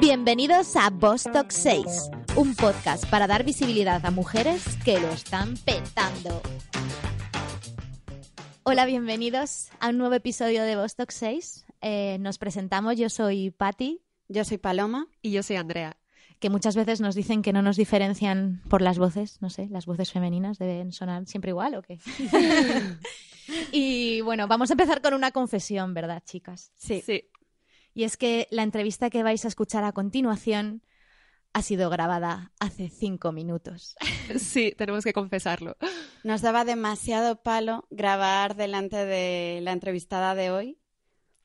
Bienvenidos a Bostock 6, un podcast para dar visibilidad a mujeres que lo están petando. Hola, bienvenidos a un nuevo episodio de Bostock 6. Eh, nos presentamos, yo soy Patti. Yo soy Paloma. Y yo soy Andrea. Que muchas veces nos dicen que no nos diferencian por las voces, no sé, las voces femeninas deben sonar siempre igual o qué. y bueno, vamos a empezar con una confesión, ¿verdad, chicas? Sí. sí. Y es que la entrevista que vais a escuchar a continuación ha sido grabada hace cinco minutos. Sí, tenemos que confesarlo. Nos daba demasiado palo grabar delante de la entrevistada de hoy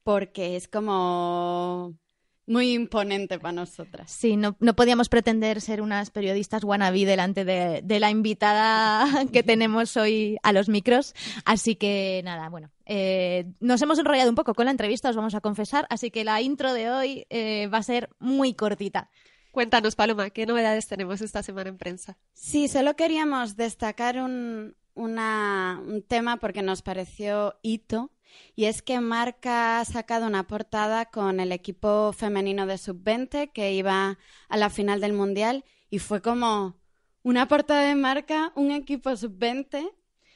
porque es como muy imponente para nosotras. Sí, no, no, podíamos pretender ser unas periodistas wannabe delante de, de, la invitada que tenemos hoy a los micros. Así que nada, bueno, eh, nos hemos enrollado un poco con la entrevista, os vamos a confesar. Así que la intro de hoy eh, va a ser muy cortita. Cuéntanos, Paloma, ¿qué novedades tenemos esta semana en prensa? Sí, solo queríamos destacar un, una, un tema porque nos pareció hito y es que Marca ha sacado una portada con el equipo femenino de sub-20 que iba a la final del Mundial y fue como una portada de Marca, un equipo sub-20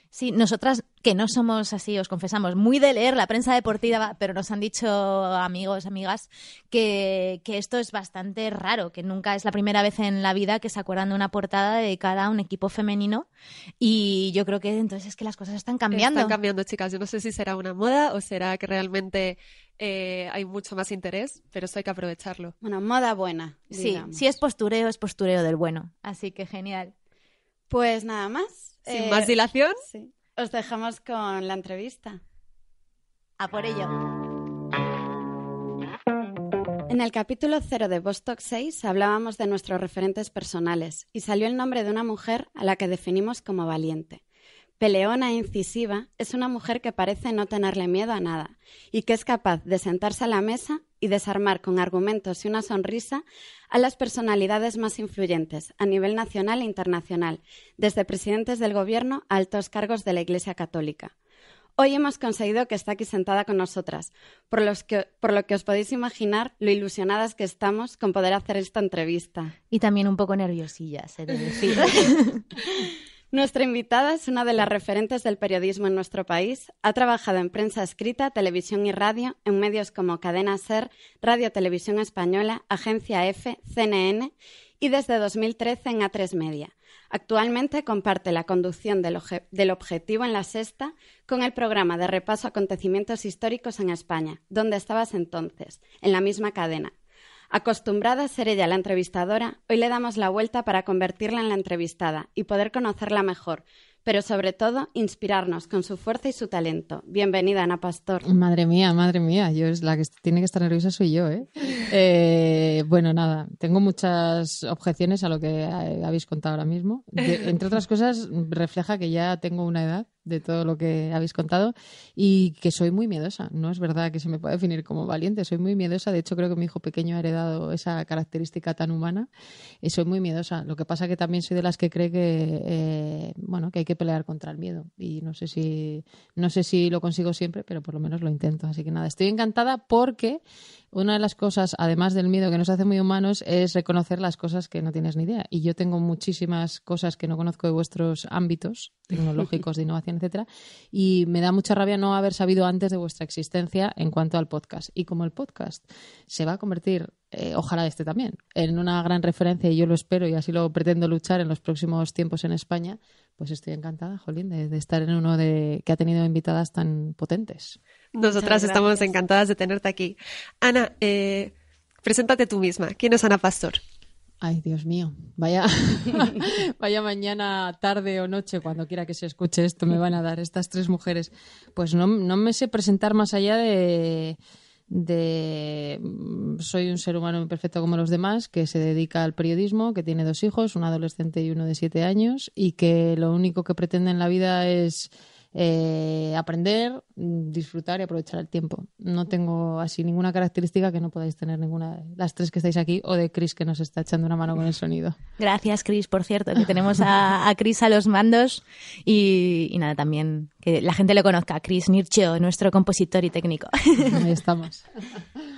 Sí, nosotras que no somos así, os confesamos, muy de leer la prensa deportiva, pero nos han dicho amigos, amigas, que, que, esto es bastante raro, que nunca es la primera vez en la vida que se acuerdan de una portada dedicada a un equipo femenino. Y yo creo que entonces es que las cosas están cambiando. Están cambiando, chicas. Yo no sé si será una moda o será que realmente eh, hay mucho más interés, pero esto hay que aprovecharlo. Bueno, moda buena. Sí, si es postureo, es postureo del bueno. Así que genial. Pues nada más. Sin eh, más dilación. Sí. Os dejamos con la entrevista. A por ello. En el capítulo 0 de Vostok 6 hablábamos de nuestros referentes personales y salió el nombre de una mujer a la que definimos como valiente. Peleona e incisiva es una mujer que parece no tenerle miedo a nada y que es capaz de sentarse a la mesa y desarmar con argumentos y una sonrisa a las personalidades más influyentes a nivel nacional e internacional, desde presidentes del Gobierno a altos cargos de la Iglesia Católica. Hoy hemos conseguido que está aquí sentada con nosotras, por, por lo que os podéis imaginar lo ilusionadas que estamos con poder hacer esta entrevista. Y también un poco nerviosillas, he de decir. Nuestra invitada es una de las referentes del periodismo en nuestro país. Ha trabajado en prensa escrita, televisión y radio en medios como Cadena Ser, Radio Televisión Española, Agencia F, CNN y desde 2013 en A3 Media. Actualmente comparte la conducción del, del, Objetivo en la Sexta con el programa de repaso acontecimientos históricos en España, donde estabas entonces, en la misma cadena. Acostumbrada a ser ella la entrevistadora, hoy le damos la vuelta para convertirla en la entrevistada y poder conocerla mejor, pero sobre todo inspirarnos con su fuerza y su talento. Bienvenida, Ana Pastor. Madre mía, madre mía, yo es la que tiene que estar nerviosa soy yo, ¿eh? eh bueno, nada, tengo muchas objeciones a lo que habéis contado ahora mismo. entre otras cosas, refleja que ya tengo una edad de todo lo que habéis contado y que soy muy miedosa. No es verdad que se me pueda definir como valiente, soy muy miedosa. De hecho, creo que mi hijo pequeño ha heredado esa característica tan humana y soy muy miedosa. Lo que pasa que también soy de las que cree que, eh, bueno, que hay que pelear contra el miedo y no sé si no sé si lo consigo siempre, pero por lo menos lo intento. Así que nada, estoy encantada porque una de las cosas, además del miedo que nos hace muy humanos, es reconocer las cosas que no tienes ni idea. Y yo tengo muchísimas cosas que no conozco de vuestros ámbitos tecnológicos, de innovación, etcétera, y me da mucha rabia no haber sabido antes de vuestra existencia en cuanto al podcast. Y como el podcast se va a convertir, eh, ojalá este también, en una gran referencia, y yo lo espero y así lo pretendo luchar en los próximos tiempos en España, pues estoy encantada, Jolín, de, estar en uno de que ha tenido invitadas tan potentes. Nosotras estamos encantadas de tenerte aquí. Ana, eh, preséntate tú misma. ¿Quién es Ana Pastor? Ay, Dios mío. Vaya, vaya mañana, tarde o noche, cuando quiera que se escuche esto, me van a dar estas tres mujeres. Pues no, no me sé presentar más allá de de mm, soy un ser humano imperfecto como los demás, que se dedica al periodismo, que tiene dos hijos, un adolescente y uno de siete años, y que lo único que pretende en la vida es eh, aprender, disfrutar y aprovechar el tiempo. No tengo así ninguna característica que no podáis tener ninguna de las tres que estáis aquí o de Chris que nos está echando una mano con el sonido. Gracias, Chris, por cierto, que tenemos a, a Chris a los mandos y, nada, también que la gente le conozca, Chris Nircho, nuestro compositor y técnico. Ahí estamos.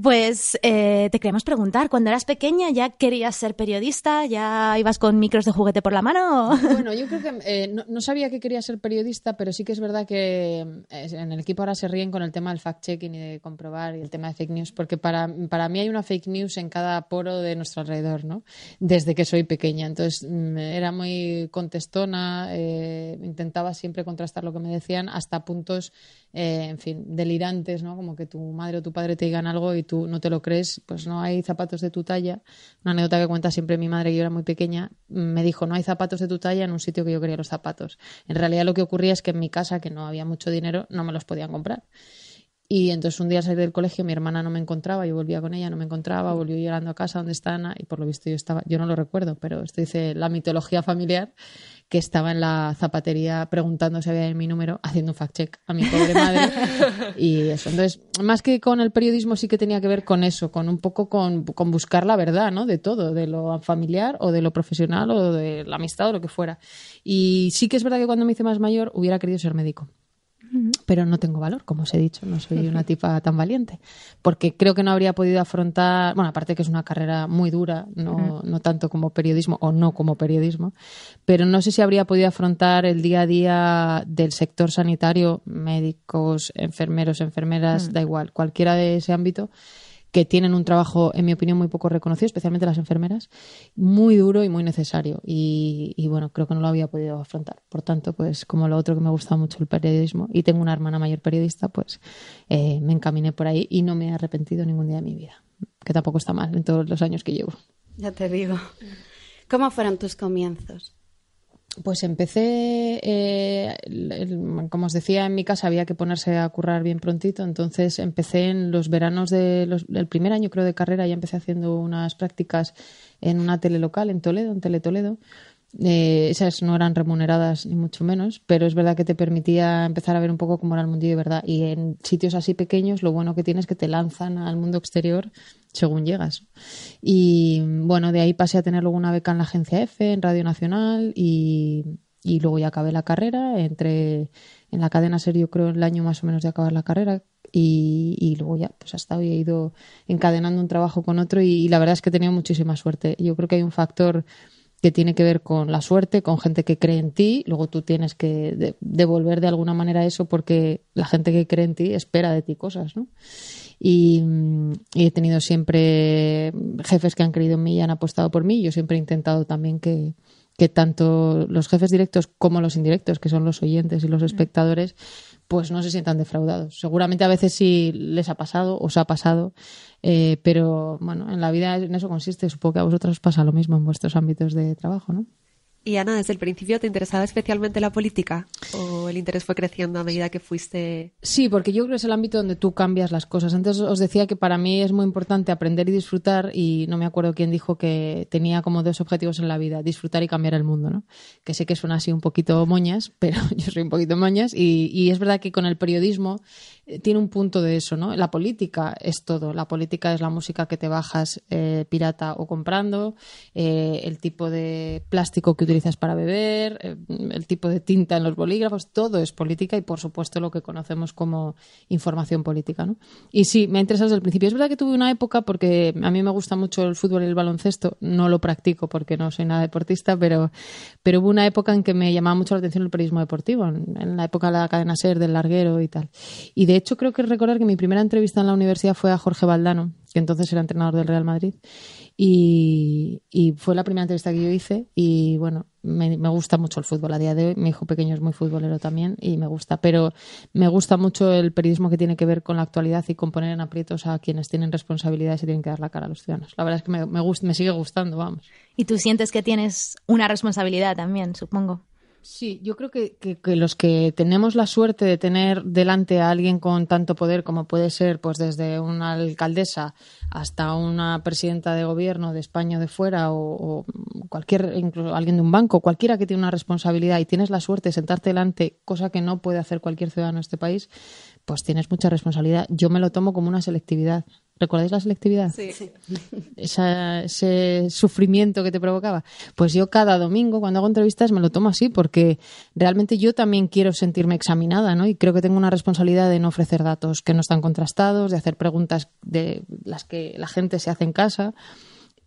Pues eh, te queríamos preguntar, cuando eras pequeña ya querías ser periodista, ya ibas con micros de juguete por la mano. Bueno, yo creo que eh, no, sabía que quería ser periodista, pero sí que es verdad que eh, en el equipo ahora se ríen con el tema del fact-checking y de comprobar y el tema de fake news, porque para, para mí hay una fake news en cada poro de nuestro alrededor, ¿no? Desde que soy pequeña. Entonces mm, era muy contestona, intentaba siempre contrastar lo que me decían hasta puntos, en fin, delirantes, ¿no? Como que tu madre o tu padre te digan algo y tú no te lo crees, pues no hay zapatos de tu talla. Una anécdota que cuenta siempre mi madre, que yo era muy pequeña, me dijo, no hay zapatos de tu talla en un sitio que yo quería los zapatos. En realidad lo que ocurría es que en mi casa, que no había mucho dinero, no me los podían comprar. Y entonces un día al salir del colegio mi hermana no me encontraba, yo volvía con ella, no me encontraba, volvió llorando a casa donde está Ana y por lo visto yo estaba, yo no lo recuerdo, pero esto dice la mitología familiar que estaba en la zapatería preguntando si había mi número, haciendo un fact-check a mi pobre madre. y eso. Entonces, más que con el periodismo, sí que tenía que ver con eso, con un poco con, con buscar la verdad, ¿no? De todo, de lo familiar o de lo profesional o de la amistad o lo que fuera. Y sí que es verdad que cuando me hice más mayor hubiera querido ser médico pero no tengo valor, como os he dicho, no soy una tipa tan valiente, porque creo que no habría podido afrontar, bueno, aparte que es una carrera muy dura, no, no tanto como periodismo o no como periodismo, pero no sé si habría podido afrontar el día a día del sector sanitario, médicos, enfermeros, enfermeras, da igual, cualquiera de ese ámbito, que tienen un trabajo, en mi opinión, muy poco reconocido, especialmente las enfermeras, muy duro y muy necesario. Y, bueno, creo que no lo había podido afrontar. Por tanto, pues como lo otro que me gusta mucho el periodismo y tengo una hermana mayor periodista, pues eh, me encaminé por ahí y no me he arrepentido ningún día de mi vida, que tampoco está mal en todos los años que llevo. Ya te digo. ¿Cómo fueron tus comienzos? Pues empecé, eh, como os decía, en mi casa había que ponerse a currar bien prontito, entonces empecé en los veranos del primer año creo de carrera, ya empecé haciendo unas prácticas en una tele local en Toledo, en Tele Toledo, eh, esas no eran remuneradas ni mucho menos, pero es verdad que te permitía empezar a ver un poco cómo era el mundillo de verdad. Y en sitios así pequeños, lo bueno que tienes es que te lanzan al mundo exterior según llegas. Y bueno, de ahí pasé a tener luego una beca en la agencia F, en Radio Nacional, y, y luego ya acabé la carrera. Entré en la cadena serio, creo, el año más o menos de acabar la carrera. Y, y luego ya, pues hasta hoy he ido encadenando un trabajo con otro y, y la verdad es que he tenido muchísima suerte. Yo creo que hay un factor que tiene que ver con la suerte, con gente que cree en ti, luego tú tienes que devolver de alguna manera eso porque la gente que cree en ti espera de ti cosas, ¿no? Y, he tenido siempre jefes que han creído en mí y han apostado por mí. Yo siempre he intentado también que, que tanto los jefes directos como los indirectos, que son los oyentes y los espectadores, pues no se sientan defraudados. Seguramente a veces sí les ha pasado, os ha pasado, eh, pero bueno, en la vida en eso consiste. Supongo que a vosotros os pasa lo mismo en vuestros ámbitos de trabajo, ¿no? Y Ana, ¿desde el principio te interesaba especialmente la política? ¿O el interés fue creciendo a medida que fuiste...? Sí, porque yo creo que es el ámbito donde tú cambias las cosas. Antes os decía que para mí es muy importante aprender y disfrutar y no me acuerdo quién dijo que tenía como dos objetivos en la vida, disfrutar y cambiar el mundo, ¿no? Que sé que suena así un poquito moñas, pero yo soy un poquito moñas y, y es verdad que con el periodismo tiene un punto de eso, ¿no? La política es todo. La política es la música que te bajas eh, pirata o comprando, eh, el tipo de plástico que utilizas para beber, el tipo de tinta en los bolígrafos, todo es política y, por supuesto, lo que conocemos como información política, ¿no? Y sí, me ha interesado desde el principio. Es verdad que tuve una época, porque a mí me gusta mucho el fútbol y el baloncesto, no lo practico porque no soy nada deportista, pero, pero hubo una época en que me llamaba mucho la atención el periodismo deportivo, en, la época de la cadena SER, del larguero y tal. Y hecho, creo que recordar que mi primera entrevista en la universidad fue a Jorge Valdano, que entonces era entrenador del Real Madrid. Y, fue la primera entrevista que yo hice. Y bueno, me, gusta mucho el fútbol a día de hoy. Mi hijo pequeño es muy futbolero también y me gusta. Pero me gusta mucho el periodismo que tiene que ver con la actualidad y con poner en aprietos a quienes tienen responsabilidades y tienen que dar la cara a los ciudadanos. La verdad es que me, me, me sigue gustando, vamos. Y tú sientes que tienes una responsabilidad también, supongo. Sí, yo creo que, los que tenemos la suerte de tener delante a alguien con tanto poder como puede ser, pues desde una alcaldesa hasta una presidenta de gobierno de España o de fuera o, cualquier, incluso alguien de un banco, cualquiera que tiene una responsabilidad y tienes la suerte de sentarte delante, cosa que no puede hacer cualquier ciudadano de este país, pues tienes mucha responsabilidad. Yo me lo tomo como una selectividad ¿Recordáis la selectividad? Sí. ese sufrimiento que te provocaba. Pues yo cada domingo, cuando hago entrevistas, me lo tomo así, porque realmente yo también quiero sentirme examinada, ¿no? Y creo que tengo una responsabilidad de no ofrecer datos que no están contrastados, de hacer preguntas de las que la gente se hace en casa.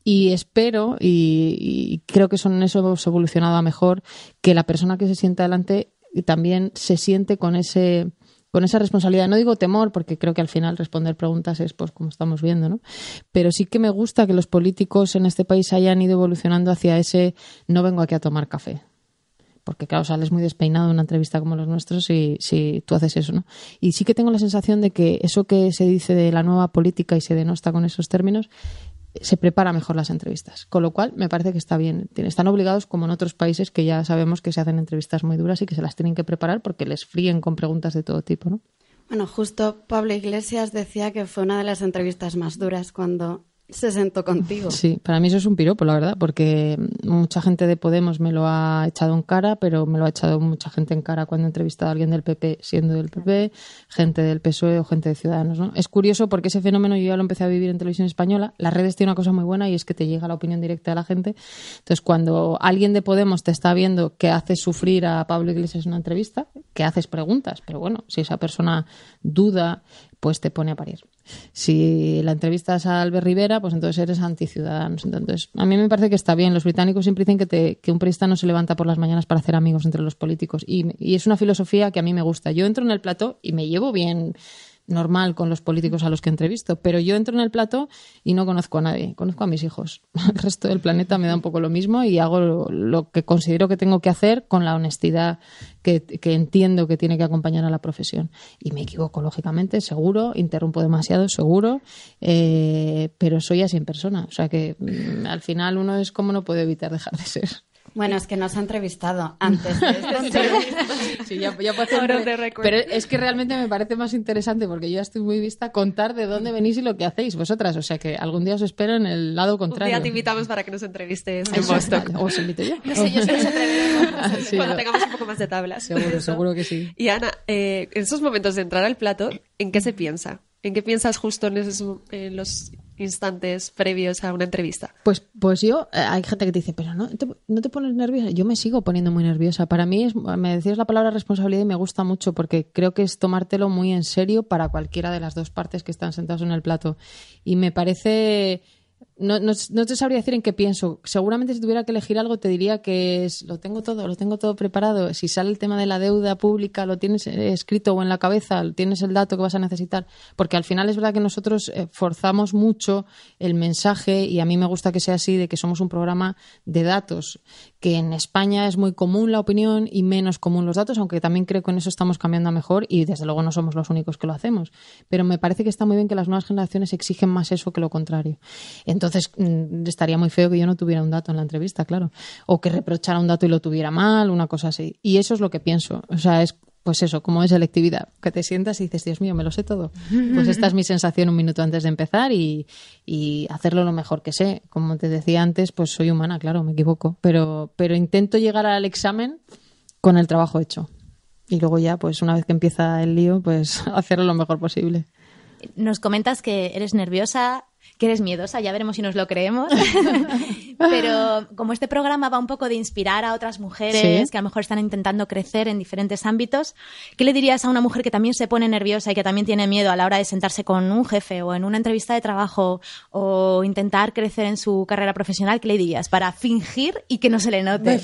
Y espero, y, creo que son eso hemos evolucionado a mejor, que la persona que se sienta adelante también se siente con ese con esa responsabilidad. No digo temor, porque creo que al final responder preguntas es pues como estamos viendo, ¿no? Pero sí que me gusta que los políticos en este país hayan ido evolucionando hacia ese no vengo aquí a tomar café. Porque, claro, sales muy despeinado en una entrevista como los nuestros si, si tú haces eso, ¿no? Y sí que tengo la sensación de que eso que se dice de la nueva política y se denosta con esos términos se prepara mejor las entrevistas. Con lo cual, me parece que está bien. Están obligados, como en otros países, que ya sabemos que se hacen entrevistas muy duras y que se las tienen que preparar porque les fríen con preguntas de todo tipo, ¿no? Bueno, justo Pablo Iglesias decía que fue una de las entrevistas más duras cuando se sentó contigo. Sí, para mí eso es un piropo, la verdad, porque mucha gente de Podemos me lo ha echado en cara, pero me lo ha echado mucha gente en cara cuando he entrevistado a alguien del PP siendo del PP, gente del PSOE o gente de Ciudadanos. ¿no? Es curioso porque ese fenómeno yo ya lo empecé a vivir en televisión española. Las redes tienen una cosa muy buena y es que te llega la opinión directa de la gente. Entonces, cuando alguien de Podemos te está viendo que haces sufrir a Pablo Iglesias en una entrevista, que haces preguntas, pero bueno, si esa persona duda, pues te pone a parir. Si la entrevistas a Albert Rivera, pues entonces eres anticiudadanos. Entonces, a mí me parece que está bien. Los británicos siempre dicen que, que un periodista no se levanta por las mañanas para hacer amigos entre los políticos. Y, y es una filosofía que a mí me gusta. Yo entro en el plató y me llevo bien normal con los políticos a los que entrevisto, pero yo entro en el plato y no conozco a nadie, conozco a mis hijos. El resto del planeta me da un poco lo mismo y hago lo, que considero que tengo que hacer con la honestidad que, entiendo que tiene que acompañar a la profesión. Y me equivoco, lógicamente, seguro, interrumpo demasiado, seguro, eh, pero soy así en persona. O sea que mm, al final uno es como no puede evitar dejar de ser. Bueno, es que nos ha entrevistado antes de sí, ya, ya Pero es que realmente me parece más interesante porque yo ya estoy muy vista contar de dónde venís y lo que hacéis vosotras. O sea que algún día os espero en el lado contrario. Un día te invitamos para que nos entrevistes en Boston. O os invito yo. No sé, yo soy sí, Cuando tengamos un poco más de tablas. Seguro, seguro que sí. Y Ana, eh, en esos momentos de entrar al plato, ¿en qué se piensa? ¿En qué piensas justo en, esos, en los instantes previos a una entrevista? Pues, pues yo, eh, hay gente que te dice, pero no te, no te pones nerviosa. Yo me sigo poniendo muy nerviosa. Para mí, es, me decías la palabra responsabilidad y me gusta mucho porque creo que es tomártelo muy en serio para cualquiera de las dos partes que están sentados en el plato. Y me parece no, no, no, te sabría decir en qué pienso. Seguramente si tuviera que elegir algo te diría que es, lo tengo todo, lo tengo todo preparado. Si sale el tema de la deuda pública, lo tienes eh, escrito o en la cabeza, tienes el dato que vas a necesitar. Porque al final es verdad que nosotros eh, forzamos mucho el mensaje y a mí me gusta que sea así, de que somos un programa de datos, que en España es muy común la opinión y menos común los datos, aunque también creo que en eso estamos cambiando a mejor y desde luego no somos los únicos que lo hacemos. Pero me parece que está muy bien que las nuevas generaciones exigen más eso que lo contrario. Entonces, mm, estaría muy feo que yo no tuviera un dato en la entrevista, claro. O que reprochara un dato y lo tuviera mal, una cosa así. Y eso es lo que pienso. O sea, es pues eso, como es selectividad, que te sientas y dices, Dios mío, me lo sé todo. Pues esta es mi sensación un minuto antes de empezar y, y, hacerlo lo mejor que sé. Como te decía antes, pues soy humana, claro, me equivoco, pero, pero intento llegar al examen con el trabajo hecho. Y luego ya, pues una vez que empieza el lío, pues hacerlo lo mejor posible. Nos comentas que eres nerviosa, que eres miedosa, ya veremos si nos lo creemos. Pero como este programa va un poco de inspirar a otras mujeres que a lo mejor están intentando crecer en diferentes ámbitos, ¿qué le dirías a una mujer que también se pone nerviosa y que también tiene miedo a la hora de sentarse con un jefe o en una entrevista de trabajo o intentar crecer en su carrera profesional? ¿Qué le dirías para fingir y que no se le note?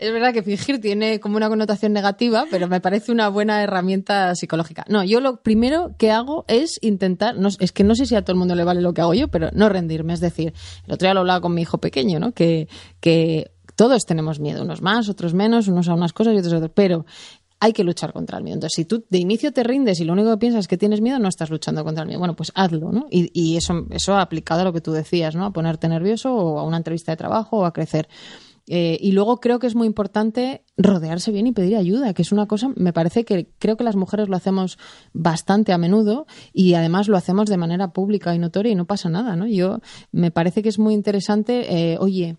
Es verdad que fingir tiene como una connotación negativa, pero me parece una buena herramienta psicológica. No, yo lo primero que hago es intentar, no, es que no sé si a todo el mundo le vale lo que hago yo, pero no rendirme. Es decir, el otro día lo hablaba con mi hijo pequeño, ¿no? Que, que todos tenemos miedo, unos más, otros menos, unos a unas cosas y otros a otras, pero hay que luchar contra el miedo. Entonces, si tú de inicio te rindes y lo único que piensas es que tienes miedo, no estás luchando contra el miedo. Bueno, pues hazlo, ¿no? Y, y eso, eso aplicado a lo que tú decías, ¿no? A ponerte nervioso o a una entrevista de trabajo o a crecer. Eh, y luego creo que es muy importante rodearse bien y pedir ayuda, que es una cosa, me parece que creo que las mujeres lo hacemos bastante a menudo y además lo hacemos de manera pública y notoria y no pasa nada, ¿no? Yo me parece que es muy interesante, eh, oye,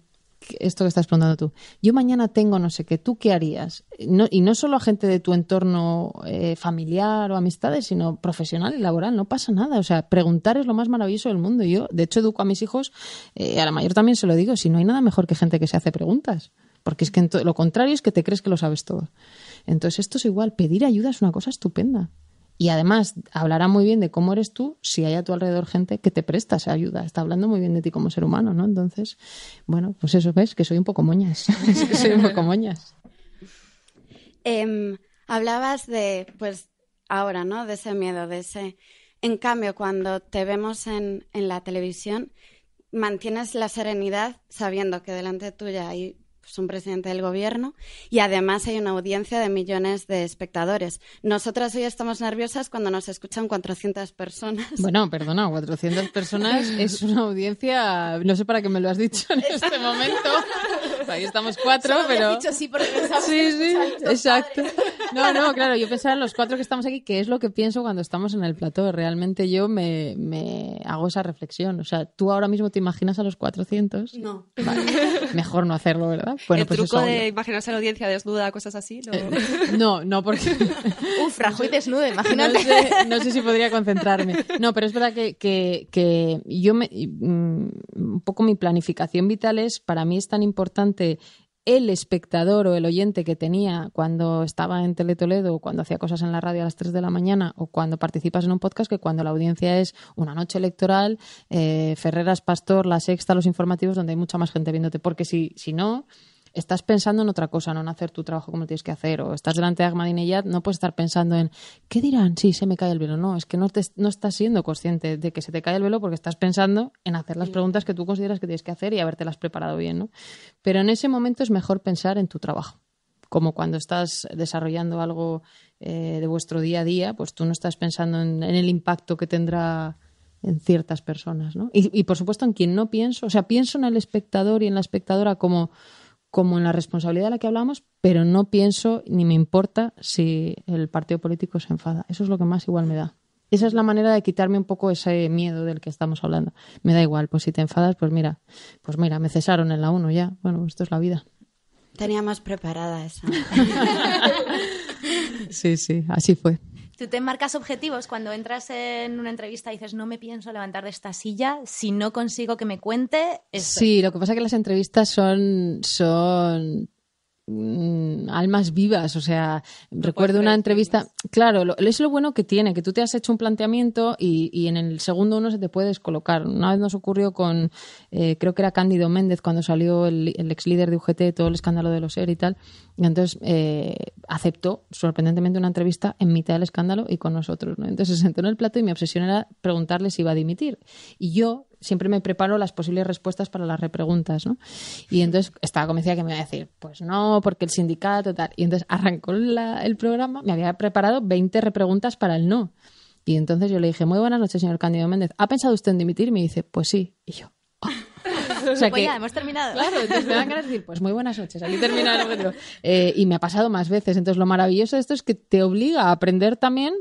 esto que estás preguntando tú. Yo mañana tengo no sé qué, ¿tú qué harías? Y no solo a gente de tu entorno eh, familiar o amistades, sino profesional y laboral. No pasa nada. O sea, preguntar es lo más maravilloso del mundo. Yo, de hecho, educo a mis hijos, eh, a la mayor también se lo digo, si no hay nada mejor que gente que se hace preguntas. Porque es que lo contrario es que te crees que lo sabes todo. Entonces, esto es igual. Pedir ayuda es una cosa estupenda. Y además hablará muy bien de cómo eres tú si hay a tu alrededor gente que te presta esa ayuda. Está hablando muy bien de ti como ser humano, ¿no? Entonces, bueno, pues eso ves, que soy un poco moñas. soy un poco moñas. Em, hablabas de, pues, ahora, ¿no? De ese miedo, de ese... En cambio, cuando te vemos en, en la televisión, mantienes la serenidad sabiendo que delante tuya hay pues, un presidente del gobierno y además hay una audiencia de millones de espectadores. Nosotras hoy estamos nerviosas cuando nos escuchan 400 personas. Bueno, perdona, 400 personas es una audiencia, no sé para qué me lo has dicho en este momento. Ahí estamos cuatro, pero... Dicho sí, porque sí, sí, exacto. No, no, claro, yo pensaba en los cuatro que estamos aquí, que es lo que pienso cuando estamos en el plató. Realmente yo me, me hago esa reflexión. O sea, ¿tú ahora mismo te imaginas a los 400? No. Mejor no hacerlo, ¿verdad? Bueno, el pues truco de imaginarse a la audiencia desnuda, cosas así, ¿no? Eh, no, no, porque... Uf, Rajoy desnuda, imagínate. No sé, si podría concentrarme. No, pero es verdad que, que, que yo me... Mm, un poco mi planificación vital es, para mí es tan importante el espectador o el oyente que tenía cuando estaba en Teletoledo o cuando hacía cosas en la radio a las 3 de la mañana o cuando participas en un podcast que cuando la audiencia es una noche electoral, eh, Ferreras Pastor, La Sexta, los informativos, donde hay mucha más gente viéndote. Porque si, si no, estás pensando en otra cosa, no en hacer tu trabajo como tienes que hacer, o estás delante de Ahmadinejad, no puedes estar pensando en ¿qué dirán? Sí, se me cae el velo. No, es que no, te, no estás siendo consciente de que se te cae el velo porque estás pensando en hacer las preguntas que tú consideras que tienes que hacer y habértelas preparado bien, ¿no? Pero en ese momento es mejor pensar en tu trabajo. Como cuando estás desarrollando algo eh, de vuestro día a día, pues tú no estás pensando en, el impacto que tendrá en ciertas personas, ¿no? Y, y por supuesto en quien no pienso, o sea, pienso en el espectador y en la espectadora como como en la responsabilidad de la que hablamos, pero no pienso ni me importa si el partido político se enfada. Eso es lo que más igual me da. Esa es la manera de quitarme un poco ese miedo del que estamos hablando. Me da igual, pues si te enfadas, pues mira, pues mira, me cesaron en la 1 ya. Bueno, esto es la vida. Teníamos preparada esa. sí, sí, así fue. ¿Tú te marcas objetivos cuando entras en una entrevista y dices, no me pienso levantar de esta silla si no consigo que me cuente? Sí, lo que pasa es que las entrevistas son, son Mm, almas vivas. O sea, recuerdo una entrevista. Claro, lo, es lo bueno que tiene, que tú te has hecho un planteamiento y, en el segundo uno se te puede descolocar. Una vez nos ocurrió con, eh, creo que era Cándido Méndez cuando salió el, ex líder de UGT, todo el escándalo de los ER y tal. Y entonces eh, aceptó sorprendentemente una entrevista en mitad del escándalo y con nosotros. ¿no? Entonces se sentó en el plato y mi obsesión era preguntarle si iba a dimitir. Y yo siempre me preparo las posibles respuestas para las repreguntas, ¿no? Y entonces estaba convencida que me iba a decir, pues no, porque el sindicato, tal. Y entonces arrancó el programa, me había preparado 20 repreguntas para el no. Y entonces yo le dije, muy buenas noches, señor Cándido Méndez. ¿Ha pensado usted en dimitir? Y me dice, pues sí. Y yo, oh". o sea pues ya, hemos terminado. Claro, entonces me van a decir, pues muy buenas noches, aquí termina el eh, y me ha pasado más veces. Entonces lo maravilloso de esto es que te obliga a aprender también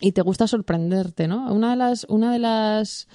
y te gusta sorprenderte, ¿no? Una de las, una de las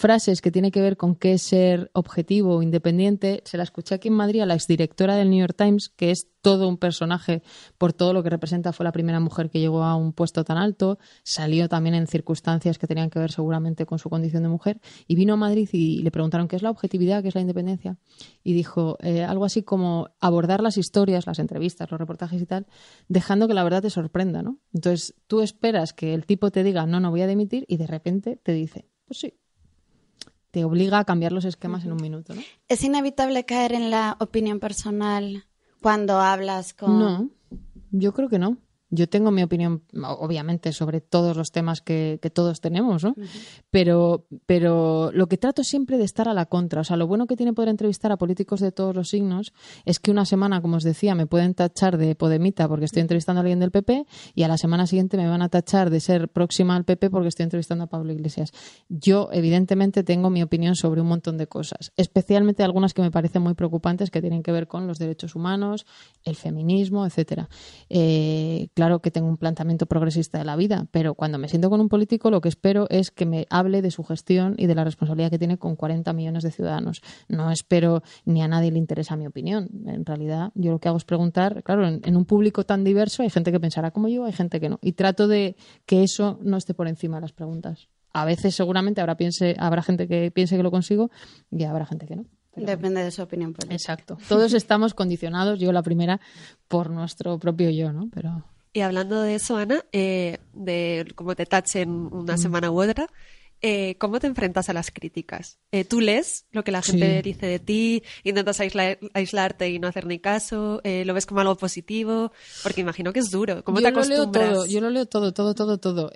frases que tiene que ver con qué es ser objetivo o independiente, se la escuché aquí en Madrid a la exdirectora del New York Times, que es todo un personaje por todo lo que representa, fue la primera mujer que llegó a un puesto tan alto, salió también en circunstancias que tenían que ver seguramente con su condición de mujer, y vino a Madrid y le preguntaron qué es la objetividad, qué es la independencia, y dijo eh, algo así como abordar las historias, las entrevistas, los reportajes y tal, dejando que la verdad te sorprenda, ¿no? Entonces tú esperas que el tipo te diga, no, no voy a dimitir, y de repente te dice, pues sí, te obliga a cambiar los esquemas en un minuto. ¿no? ¿Es inevitable caer en la opinión personal cuando hablas con.? No, yo creo que no. Yo tengo mi opinión, obviamente, sobre todos los temas que, todos tenemos, ¿no? pero, pero lo que trato siempre de estar a la contra. O sea, lo bueno que tiene poder entrevistar a políticos de todos los signos es que una semana, como os decía, me pueden tachar de Podemita porque estoy entrevistando a alguien del PP y a la semana siguiente me van a tachar de ser próxima al PP porque estoy entrevistando a Pablo Iglesias. Yo, evidentemente, tengo mi opinión sobre un montón de cosas, especialmente algunas que me parecen muy preocupantes que tienen que ver con los derechos humanos, el feminismo, etcétera. Eh, claro que tengo un planteamiento progresista de la vida, pero cuando me siento con un político lo que espero es que me hable de su gestión y de la responsabilidad que tiene con 40 millones de ciudadanos. No espero ni a nadie le interesa mi opinión. En realidad, yo lo que hago es preguntar, claro, en, un público tan diverso hay gente que pensará como yo, hay gente que no. Y trato de que eso no esté por encima de las preguntas. A veces seguramente habrá, piense, habrá gente que piense que lo consigo y habrá gente que no. Depende de su opinión política. Exacto. Todos estamos condicionados, yo la primera, por nuestro propio yo, ¿no? Pero... Y hablando de eso, Ana, eh, de cómo te tachen una semana u otra, eh, ¿cómo te enfrentas a las críticas? Eh, ¿Tú lees lo que la gente dice de ti? ¿Intentas aislarte y no hacer ni caso? Eh, ¿Lo ves como algo positivo? Porque imagino que es duro. ¿Cómo yo te acostumbras? Lo leo todo, yo lo leo todo, todo, todo, todo.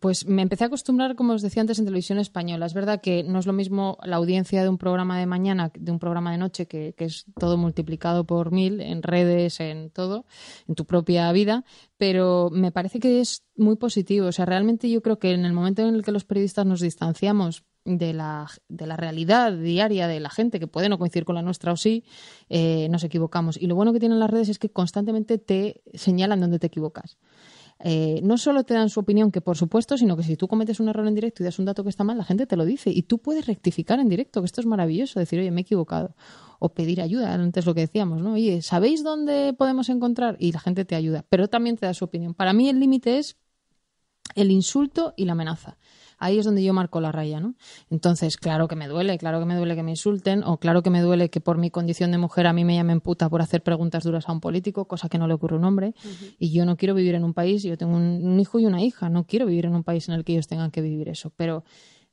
pues me empecé a acostumbrar, como os decía antes, en televisión española. Es verdad que no es lo mismo la audiencia de un programa de mañana de un programa de noche, que, que es todo multiplicado por mil en redes, en todo, en tu propia vida, pero me parece que es muy positivo. O sea, realmente yo creo que en el momento en el que los periodistas nos distanciamos de la, de la realidad diaria de la gente, que puede no coincidir con la nuestra o sí, eh, nos equivocamos. Y lo bueno que tienen las redes es que constantemente te señalan dónde te equivocas. Eh, no solo te dan su opinión, que por supuesto, sino que si tú cometes un error en directo y das un dato que está mal, la gente te lo dice. Y tú puedes rectificar en directo, que esto es maravilloso, decir, oye, me he equivocado o pedir ayuda, antes lo que decíamos, ¿no? Oye, ¿sabéis dónde podemos encontrar? Y la gente te ayuda, pero también te da su opinión. Para mí el límite es el insulto y la amenaza. Ahí es donde yo marco la raya, ¿no? Entonces, claro que me duele, claro que me duele que me insulten, o claro que me duele que por mi condición de mujer a mí me llamen puta por hacer preguntas duras a un político, cosa que no le ocurre a un hombre. Y yo no quiero vivir en un país, yo tengo un, hijo y una hija, no quiero vivir en un país en el que ellos tengan que vivir eso. Pero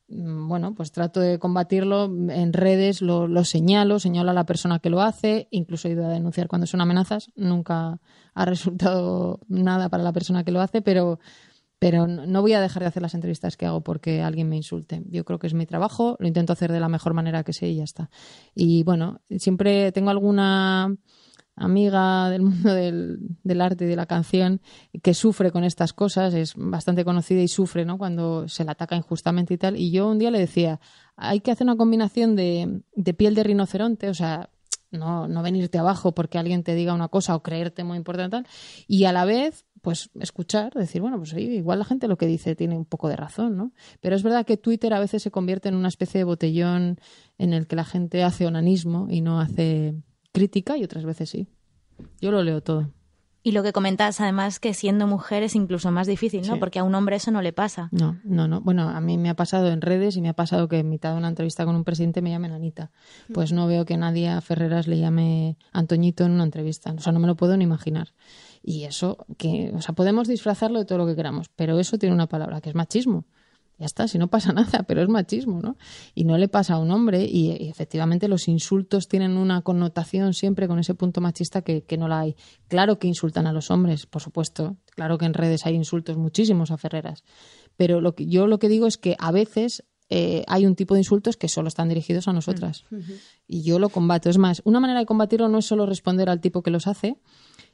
Mm, bueno, pues trato de combatirlo en redes, lo, señalo, señalo a la persona que lo hace, incluso he ido a denunciar cuando son amenazas, nunca ha resultado nada para la persona que lo hace, pero, pero no voy a dejar de hacer las entrevistas que hago porque alguien me insulte. Yo creo que es mi trabajo, lo intento hacer de la mejor manera que sé y ya está. Y bueno, siempre tengo alguna amiga del mundo del, arte y de la canción que sufre con estas cosas, es bastante conocida y sufre ¿no? cuando se la ataca injustamente y tal. Y yo un día le decía, hay que hacer una combinación de, piel de rinoceronte, o sea, no, no venirte abajo porque alguien te diga una cosa o creerte muy importante y a la vez pues escuchar, decir, bueno, pues igual la gente lo que dice tiene un poco de razón, ¿no? Pero es verdad que Twitter a veces se convierte en una especie de botellón en el que la gente hace onanismo y no hace crítica y otras veces sí. Yo lo leo todo. Y lo que comentas, además, que siendo mujer es incluso más difícil, ¿no? Porque a un hombre eso no le pasa. No, no, no. Bueno, a mí me ha pasado en redes y me ha pasado que en mitad de una entrevista con un presidente me llamen Anita. Pues no veo que nadie a Ferreras le llame Antoñito en una entrevista. O sea, no me lo puedo ni imaginar. Y eso, que, o sea, podemos disfrazarlo de todo lo que queramos, pero eso tiene una palabra, que es machismo ya está, si no pasa nada, pero es machismo, ¿no? Y no le pasa a un hombre y, efectivamente los insultos tienen una connotación siempre con ese punto machista que, no la hay. Claro que insultan a los hombres, por supuesto, claro que en redes hay insultos muchísimos a Ferreras, pero lo que, yo lo que digo es que a veces eh, hay un tipo de insultos que solo están dirigidos a nosotras. Mm, y yo lo combato. Es más, una manera de combatirlo no es solo responder al tipo que los hace,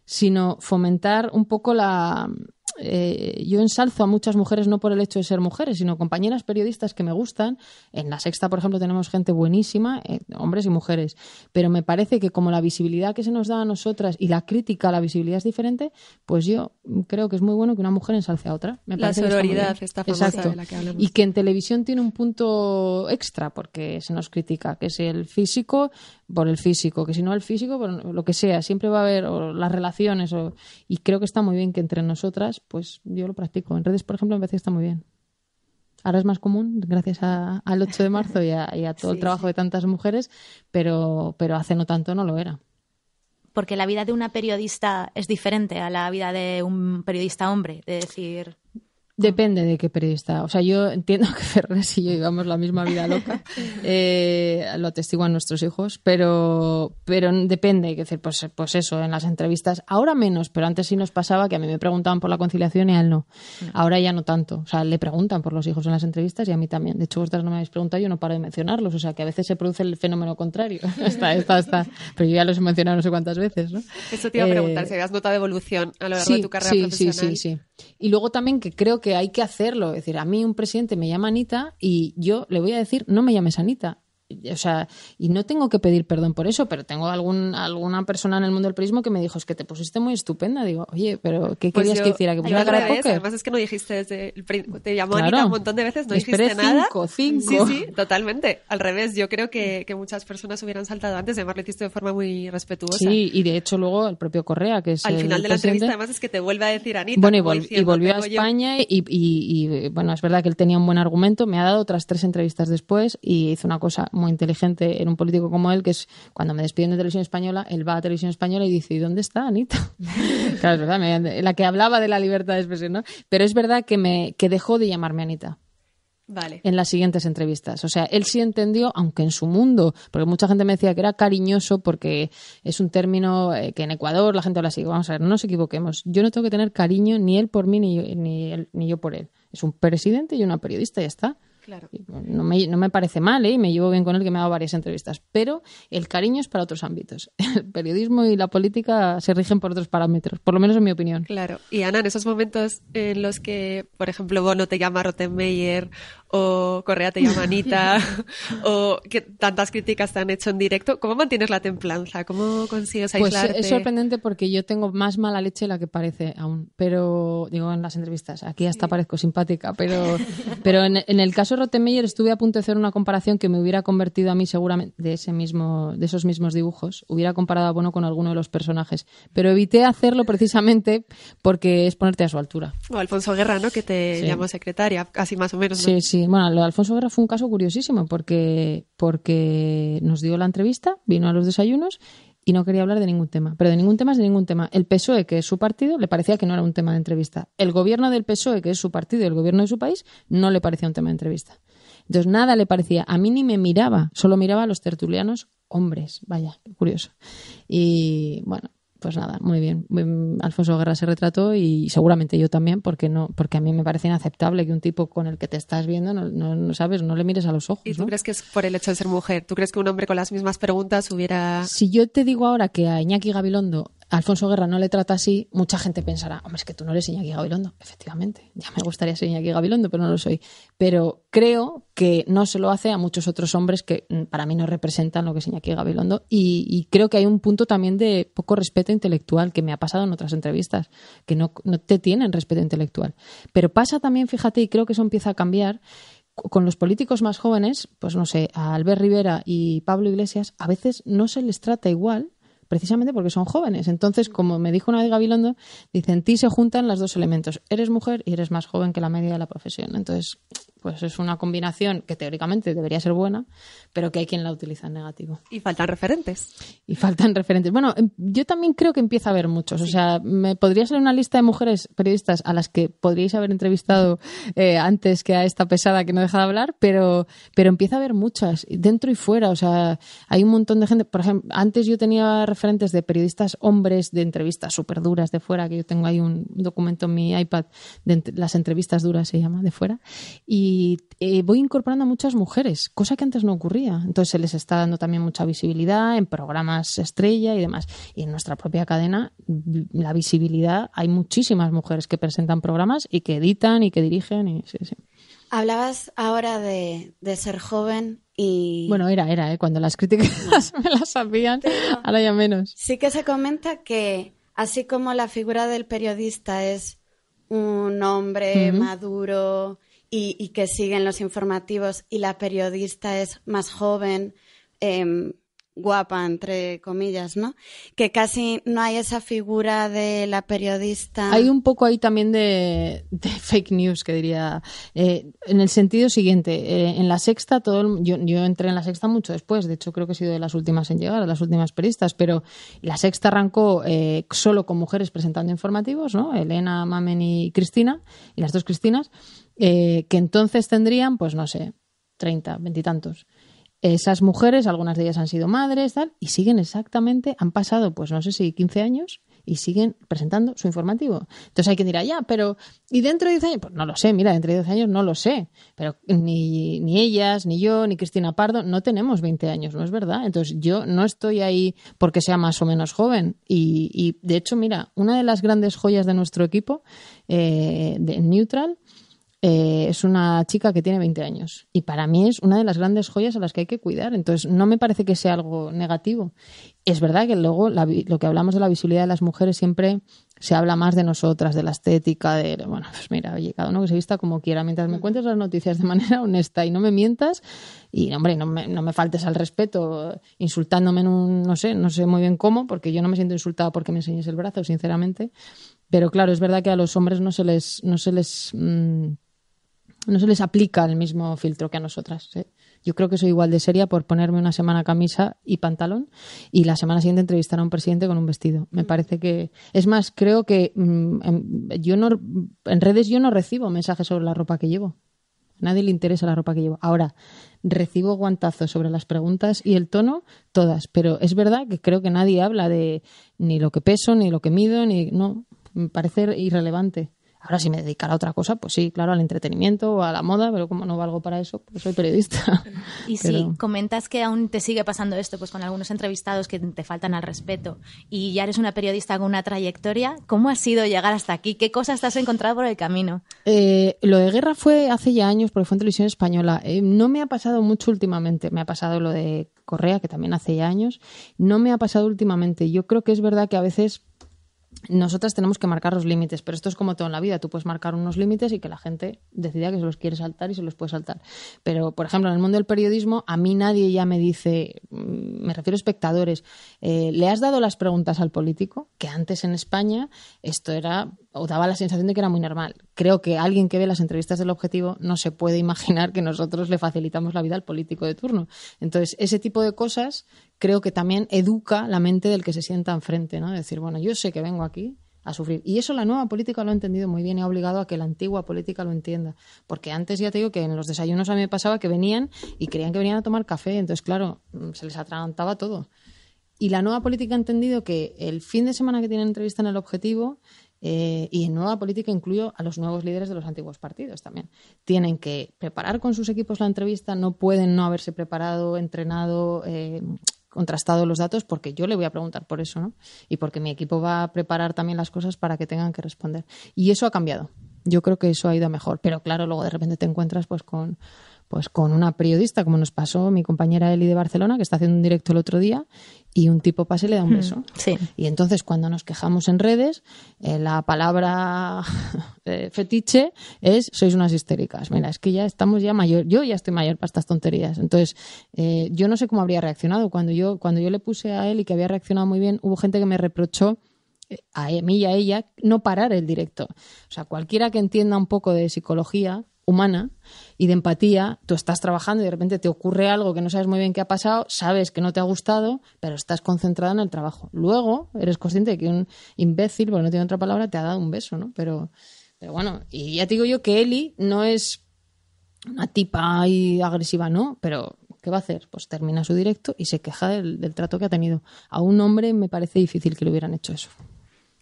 sino fomentar un poco la, eh, yo ensalzo a muchas mujeres no por el hecho de ser mujeres, sino compañeras periodistas que me gustan. En la sexta, por ejemplo, tenemos gente buenísima, eh, hombres y mujeres. Pero me parece que como la visibilidad que se nos da a nosotras y la crítica a la visibilidad es diferente, pues yo creo que es muy bueno que una mujer ensalce a otra. Me la sororidad está, famosa de la que hablamos. Y que en televisión tiene un punto extra, porque se nos critica, que es el físico por el físico, que si no el físico, por lo que sea, siempre va a haber las relaciones. y creo que está muy bien que entre nosotras pues yo lo practico. En redes, por ejemplo, me parece que está muy bien. Ahora es más común, gracias al 8 de marzo y a, todo el trabajo de tantas mujeres, pero, pero hace no tanto no lo era. Porque la vida de una periodista es diferente a la vida de un periodista hombre, de decir... Depende de qué periodista. O sea, yo entiendo que Ferres y yo llevamos la misma vida loca, eh, lo atestiguan nuestros hijos, pero, pero depende. Hay que decir, pues, pues eso, en las entrevistas, ahora menos, pero antes sí nos pasaba que a mí me preguntaban por la conciliación y a él no. Ahora ya no tanto. O sea, le preguntan por los hijos en las entrevistas y a mí también. De hecho, vosotras no me habéis preguntado, yo no paro de mencionarlos. O sea, que a veces se produce el fenómeno contrario. está, está, está. Pero yo ya los he mencionado no sé cuántas veces, ¿no? Eso te iba a preguntar, eh, si habías notado evolución a lo largo de tu carrera sí, profesional. Sí, sí, sí. Y luego también que creo que hay que hacerlo. Es decir, a mí un presidente me llama Anita y yo le voy a decir, no me llames Anita. O sea, y no tengo que pedir perdón por eso, pero tengo algún, alguna persona en el mundo del periodismo que me dijo, es que te pusiste muy estupenda. Digo, oye, pero ¿qué Pues querías yo- que hiciera? ¿Que pusiera cara de póker? Además es que no dijiste desde el te llamó Claro. Anita un montón de veces, no dijiste nada. cinco, cinco. Sí, sí, totalmente. Al revés, yo creo que, que muchas personas hubieran saltado antes, además lo hiciste de forma muy respetuosa. Sí, y de hecho luego el propio Correa, que es Al el final de la entrevista, además, es que te vuelve a decir Anita. Bueno, y, vol- y volvió a. España y, y- y, bueno, es verdad que él tenía un buen argumento. Me ha dado otras tres entrevistas después y hizo una cosa muy inteligente en un político como él, que es cuando me despiden de Televisión Española, él va a Televisión Española y dice, ¿y dónde está Anita? claro, es verdad, la que hablaba de la libertad de expresión, ¿no? Pero es verdad que, me, que dejó de llamarme Anita Vale. en las siguientes entrevistas. O sea, él sí entendió, aunque en su mundo, porque mucha gente me decía que era cariñoso porque es un término eh, que en Ecuador la gente habla así. Vamos a ver, no nos equivoquemos. Yo no tengo que tener cariño ni él por mí ni, yo- ni, él- ni yo por él. Es un presidente y una periodista, ya está. Claro. No me, no me parece mal, ¿eh? y me llevo bien con él, que me ha dado varias entrevistas. Pero el cariño es para otros ámbitos. El periodismo y la política se rigen por otros parámetros, por lo menos en mi opinión. Claro. Y Ana, en esos momentos en los que, por ejemplo, Bono te llama Rottenmeier o Correa te llama Anita o que tantas críticas te han hecho en directo, ¿cómo mantienes la templanza? ¿Cómo consigues Pues aislarte? es sorprendente porque yo tengo más mala leche de la que parece aún. Pero, digo, en las entrevistas, aquí hasta parezco simpática, pero, pero en, en el caso de Rottenmeier estuve a punto de hacer una comparación que me hubiera convertido a mí seguramente de ese mismo, de esos mismos dibujos, hubiera comparado a Bono con alguno de los personajes. Pero evité hacerlo precisamente porque es ponerte a su altura. O Alfonso Guerra, ¿no? Que te Sí. llamó secretaria, casi más o menos. ¿no? Sí, sí. Bueno, lo de Alfonso Guerra fue un caso curiosísimo porque, porque nos dio la entrevista, vino a los desayunos y no quería hablar de ningún tema. Pero de ningún tema es de ningún tema. El PSOE, que es su partido, le parecía que no era un tema de entrevista. El gobierno del PSOE, que es su partido y el gobierno de su país, no le parecía un tema de entrevista. Entonces nada le parecía. A mí ni me miraba, solo miraba a los tertulianos hombres. Vaya, curioso. Y bueno, pues nada, muy bien. Alfonso Guerra se retrató y seguramente yo también, porque no, porque a mí me parece inaceptable que un tipo con el que te estás viendo, no, no- no sabes, no le mires a los ojos. ¿Y tú ¿no? crees que es por el hecho de ser mujer? ¿Tú crees que un hombre con las mismas preguntas hubiera... Si yo te digo ahora que a Iñaki Gabilondo Alfonso Guerra no le trata así, mucha gente pensará, hombre, es que tú no eres Iñaki Gabilondo. Efectivamente, ya me gustaría ser Iñaki Gabilondo, pero no lo soy. Pero creo que no se lo hace a muchos otros hombres que mm, para mí no representan lo que es Iñaki Gabilondo. Y, y creo que hay un punto también de poco respeto intelectual que me ha pasado en otras entrevistas, que no, no te tienen respeto intelectual. Pero pasa también, fíjate, y creo que eso empieza a cambiar, con los políticos más jóvenes, pues no sé, a Albert Rivera y Pablo Iglesias, a veces no se les trata igual precisamente porque son jóvenes. Entonces, como me dijo una vez Gabilondo, dice, en ti se juntan los dos elementos. Eres mujer y eres más joven que la media de la profesión. Entonces, pues es una combinación que teóricamente debería ser buena, pero que hay quien la utiliza en negativo. Y faltan referentes. Y faltan referentes. Bueno, em, yo también creo que empieza a haber muchos. O sea, me podría ser una lista de mujeres periodistas a las que podríais haber entrevistado eh, antes que a esta pesada que no deja de hablar, pero, pero empieza a haber muchas, dentro y fuera. O sea, hay un montón de gente. Por ejemplo, antes yo tenía referentes de periodistas hombres de entrevistas súper duras de fuera, que yo tengo ahí un documento en mi iPad de las entrevistas duras, se llama, de fuera. Y eh, voy incorporando a muchas mujeres, cosa que antes no ocurría. Entonces se les está dando también mucha visibilidad en programas estrella y demás. Y en nuestra propia cadena, vi- la visibilidad, hay muchísimas mujeres que presentan programas y que editan y que dirigen. Hablabas ahora de ser joven y Bueno, era, era, ¿eh? cuando las críticas me las sabían, ahora ya menos. sí que se comenta que así como la figura del periodista es un hombre maduro y, y que sigue en los informativos y la periodista es más joven, em, guapa, entre comillas, ¿no? Que casi no hay esa figura de la periodista. Hay un poco ahí también de, fake news, que diría, eh, en el sentido siguiente, eh, en la sexta, todo el- yo, yo entré en la sexta mucho después, de hecho creo que he sido de las últimas en llegar, de las últimas periodistas, pero la sexta arrancó eh, solo con mujeres presentando informativos, ¿no? Elena, Mamen y Cristina, y las dos Cristinas, eh, que entonces tendrían, pues no sé, 30, veintitantos. Esas mujeres, algunas de ellas han sido madres, tal, y siguen exactamente, han pasado, pues no sé si 15 años, y siguen presentando su informativo. Entonces hay quien dirá, ya, pero ¿y dentro de 10 años? Pues no lo sé, mira, dentro de 10 años no lo sé. Pero ni, ni ellas, ni yo, ni Cristina Pardo, no tenemos 20 años, ¿no es verdad? Entonces yo no estoy ahí porque sea más o menos joven. Y, y de hecho, mira, una de las grandes joyas de nuestro equipo, eh, de Neutral, eh, es una chica que tiene 20 años y para mí es una de las grandes joyas a las que hay que cuidar. Entonces, no me parece que sea algo negativo. Es verdad que luego lo que hablamos de la visibilidad de las mujeres siempre se habla más de nosotras, de la estética, de, bueno, pues mira, oye, cada uno que se vista como quiera, mientras me cuentes las noticias de manera honesta y no me mientas y, hombre, no me, no me faltes al respeto insultándome en un, no sé, no sé muy bien cómo, porque yo no me siento insultada porque me enseñes el brazo, sinceramente. Pero claro, es verdad que a los hombres no se les, no se les, mm, no se les aplica el mismo filtro que a nosotras. ¿eh? Yo creo que soy igual de seria por ponerme una semana camisa y pantalón y la semana siguiente entrevistar a un presidente con un vestido. Me mm. parece que es más, creo que mm, en, yo no en redes yo no recibo mensajes sobre la ropa que llevo. A nadie le interesa la ropa que llevo. Ahora, recibo guantazos sobre las preguntas y el tono, todas. Pero es verdad que creo que nadie habla de ni lo que peso, ni lo que mido, ni. No, me parece irrelevante. Ahora, si me dedicara a otra cosa, pues sí, claro, al entretenimiento o a la moda, pero como no valgo para eso, pues soy periodista. Y si comentas que aún te sigue pasando esto, pues con algunos entrevistados que te faltan al respeto y ya eres una periodista con una trayectoria, ¿cómo ha sido llegar hasta aquí? ¿Qué cosas te has encontrado por el camino? Eh, lo de guerra fue hace ya años, porque fue en televisión española. Eh, no me ha pasado mucho últimamente. Me ha pasado lo de Correa, que también hace ya años. No me ha pasado últimamente. Yo creo que es verdad que a veces nosotras tenemos que marcar los límites, pero esto es como todo en la vida. Tú puedes marcar unos límites y que la gente decida que se los quiere saltar y se los puede saltar. Pero, por ejemplo, en el mundo del periodismo, a mí nadie ya me dice, mm, me refiero a espectadores, eh, ¿le has dado las preguntas al político? Que antes en España esto era o daba la sensación de que era muy normal. Creo que alguien que ve las entrevistas del objetivo no se puede imaginar que nosotros le facilitamos la vida al político de turno. Entonces, ese tipo de cosas creo que también educa la mente del que se sienta enfrente, ¿no? decir, bueno, yo sé que vengo aquí a sufrir. Y eso la nueva política lo ha entendido muy bien y ha obligado a que la antigua política lo entienda. Porque antes ya te digo que en los desayunos a mí me pasaba que venían y creían que venían a tomar café, entonces claro, mm, se les atragantaba todo. Y la nueva política ha entendido que el fin de semana que tienen entrevista en el objetivo eh, y en nueva política incluyo a los nuevos líderes de los antiguos partidos también. Tienen que preparar con sus equipos la entrevista, no pueden no haberse preparado, entrenado, eh, contrastado los datos, porque yo le voy a preguntar por eso, ¿no? Y porque mi equipo va a preparar también las cosas para que tengan que responder. Y eso ha cambiado. Yo creo que eso ha ido mejor. Pero claro, luego de repente te encuentras pues con pues con una periodista, como nos pasó mi compañera Eli de Barcelona, que está haciendo un directo el otro día, y un tipo pase y le da un hmm, beso. Sí. Y entonces cuando nos quejamos en redes, eh, la palabra eh, fetiche es sois unas histéricas. Mira, es que ya estamos ya mayor, yo ya estoy mayor para estas tonterías. Entonces, eh, yo no sé cómo habría reaccionado. Cuando yo, cuando yo le puse a él y que había reaccionado muy bien, hubo gente que me reprochó a mí y a ella no parar el directo. O sea, cualquiera que entienda un poco de psicología humana y de empatía, tú estás trabajando y de repente te ocurre algo que no sabes muy bien qué ha pasado, sabes que no te ha gustado, pero estás concentrado en el trabajo. Luego eres consciente de que un imbécil, porque no tiene otra palabra, te ha dado un beso, ¿no? Pero, pero bueno, y ya te digo yo que Eli no es una tipa y agresiva, ¿no? Pero ¿qué va a hacer? Pues termina su directo y se queja del, del trato que ha tenido. A un hombre me parece difícil que le hubieran hecho eso.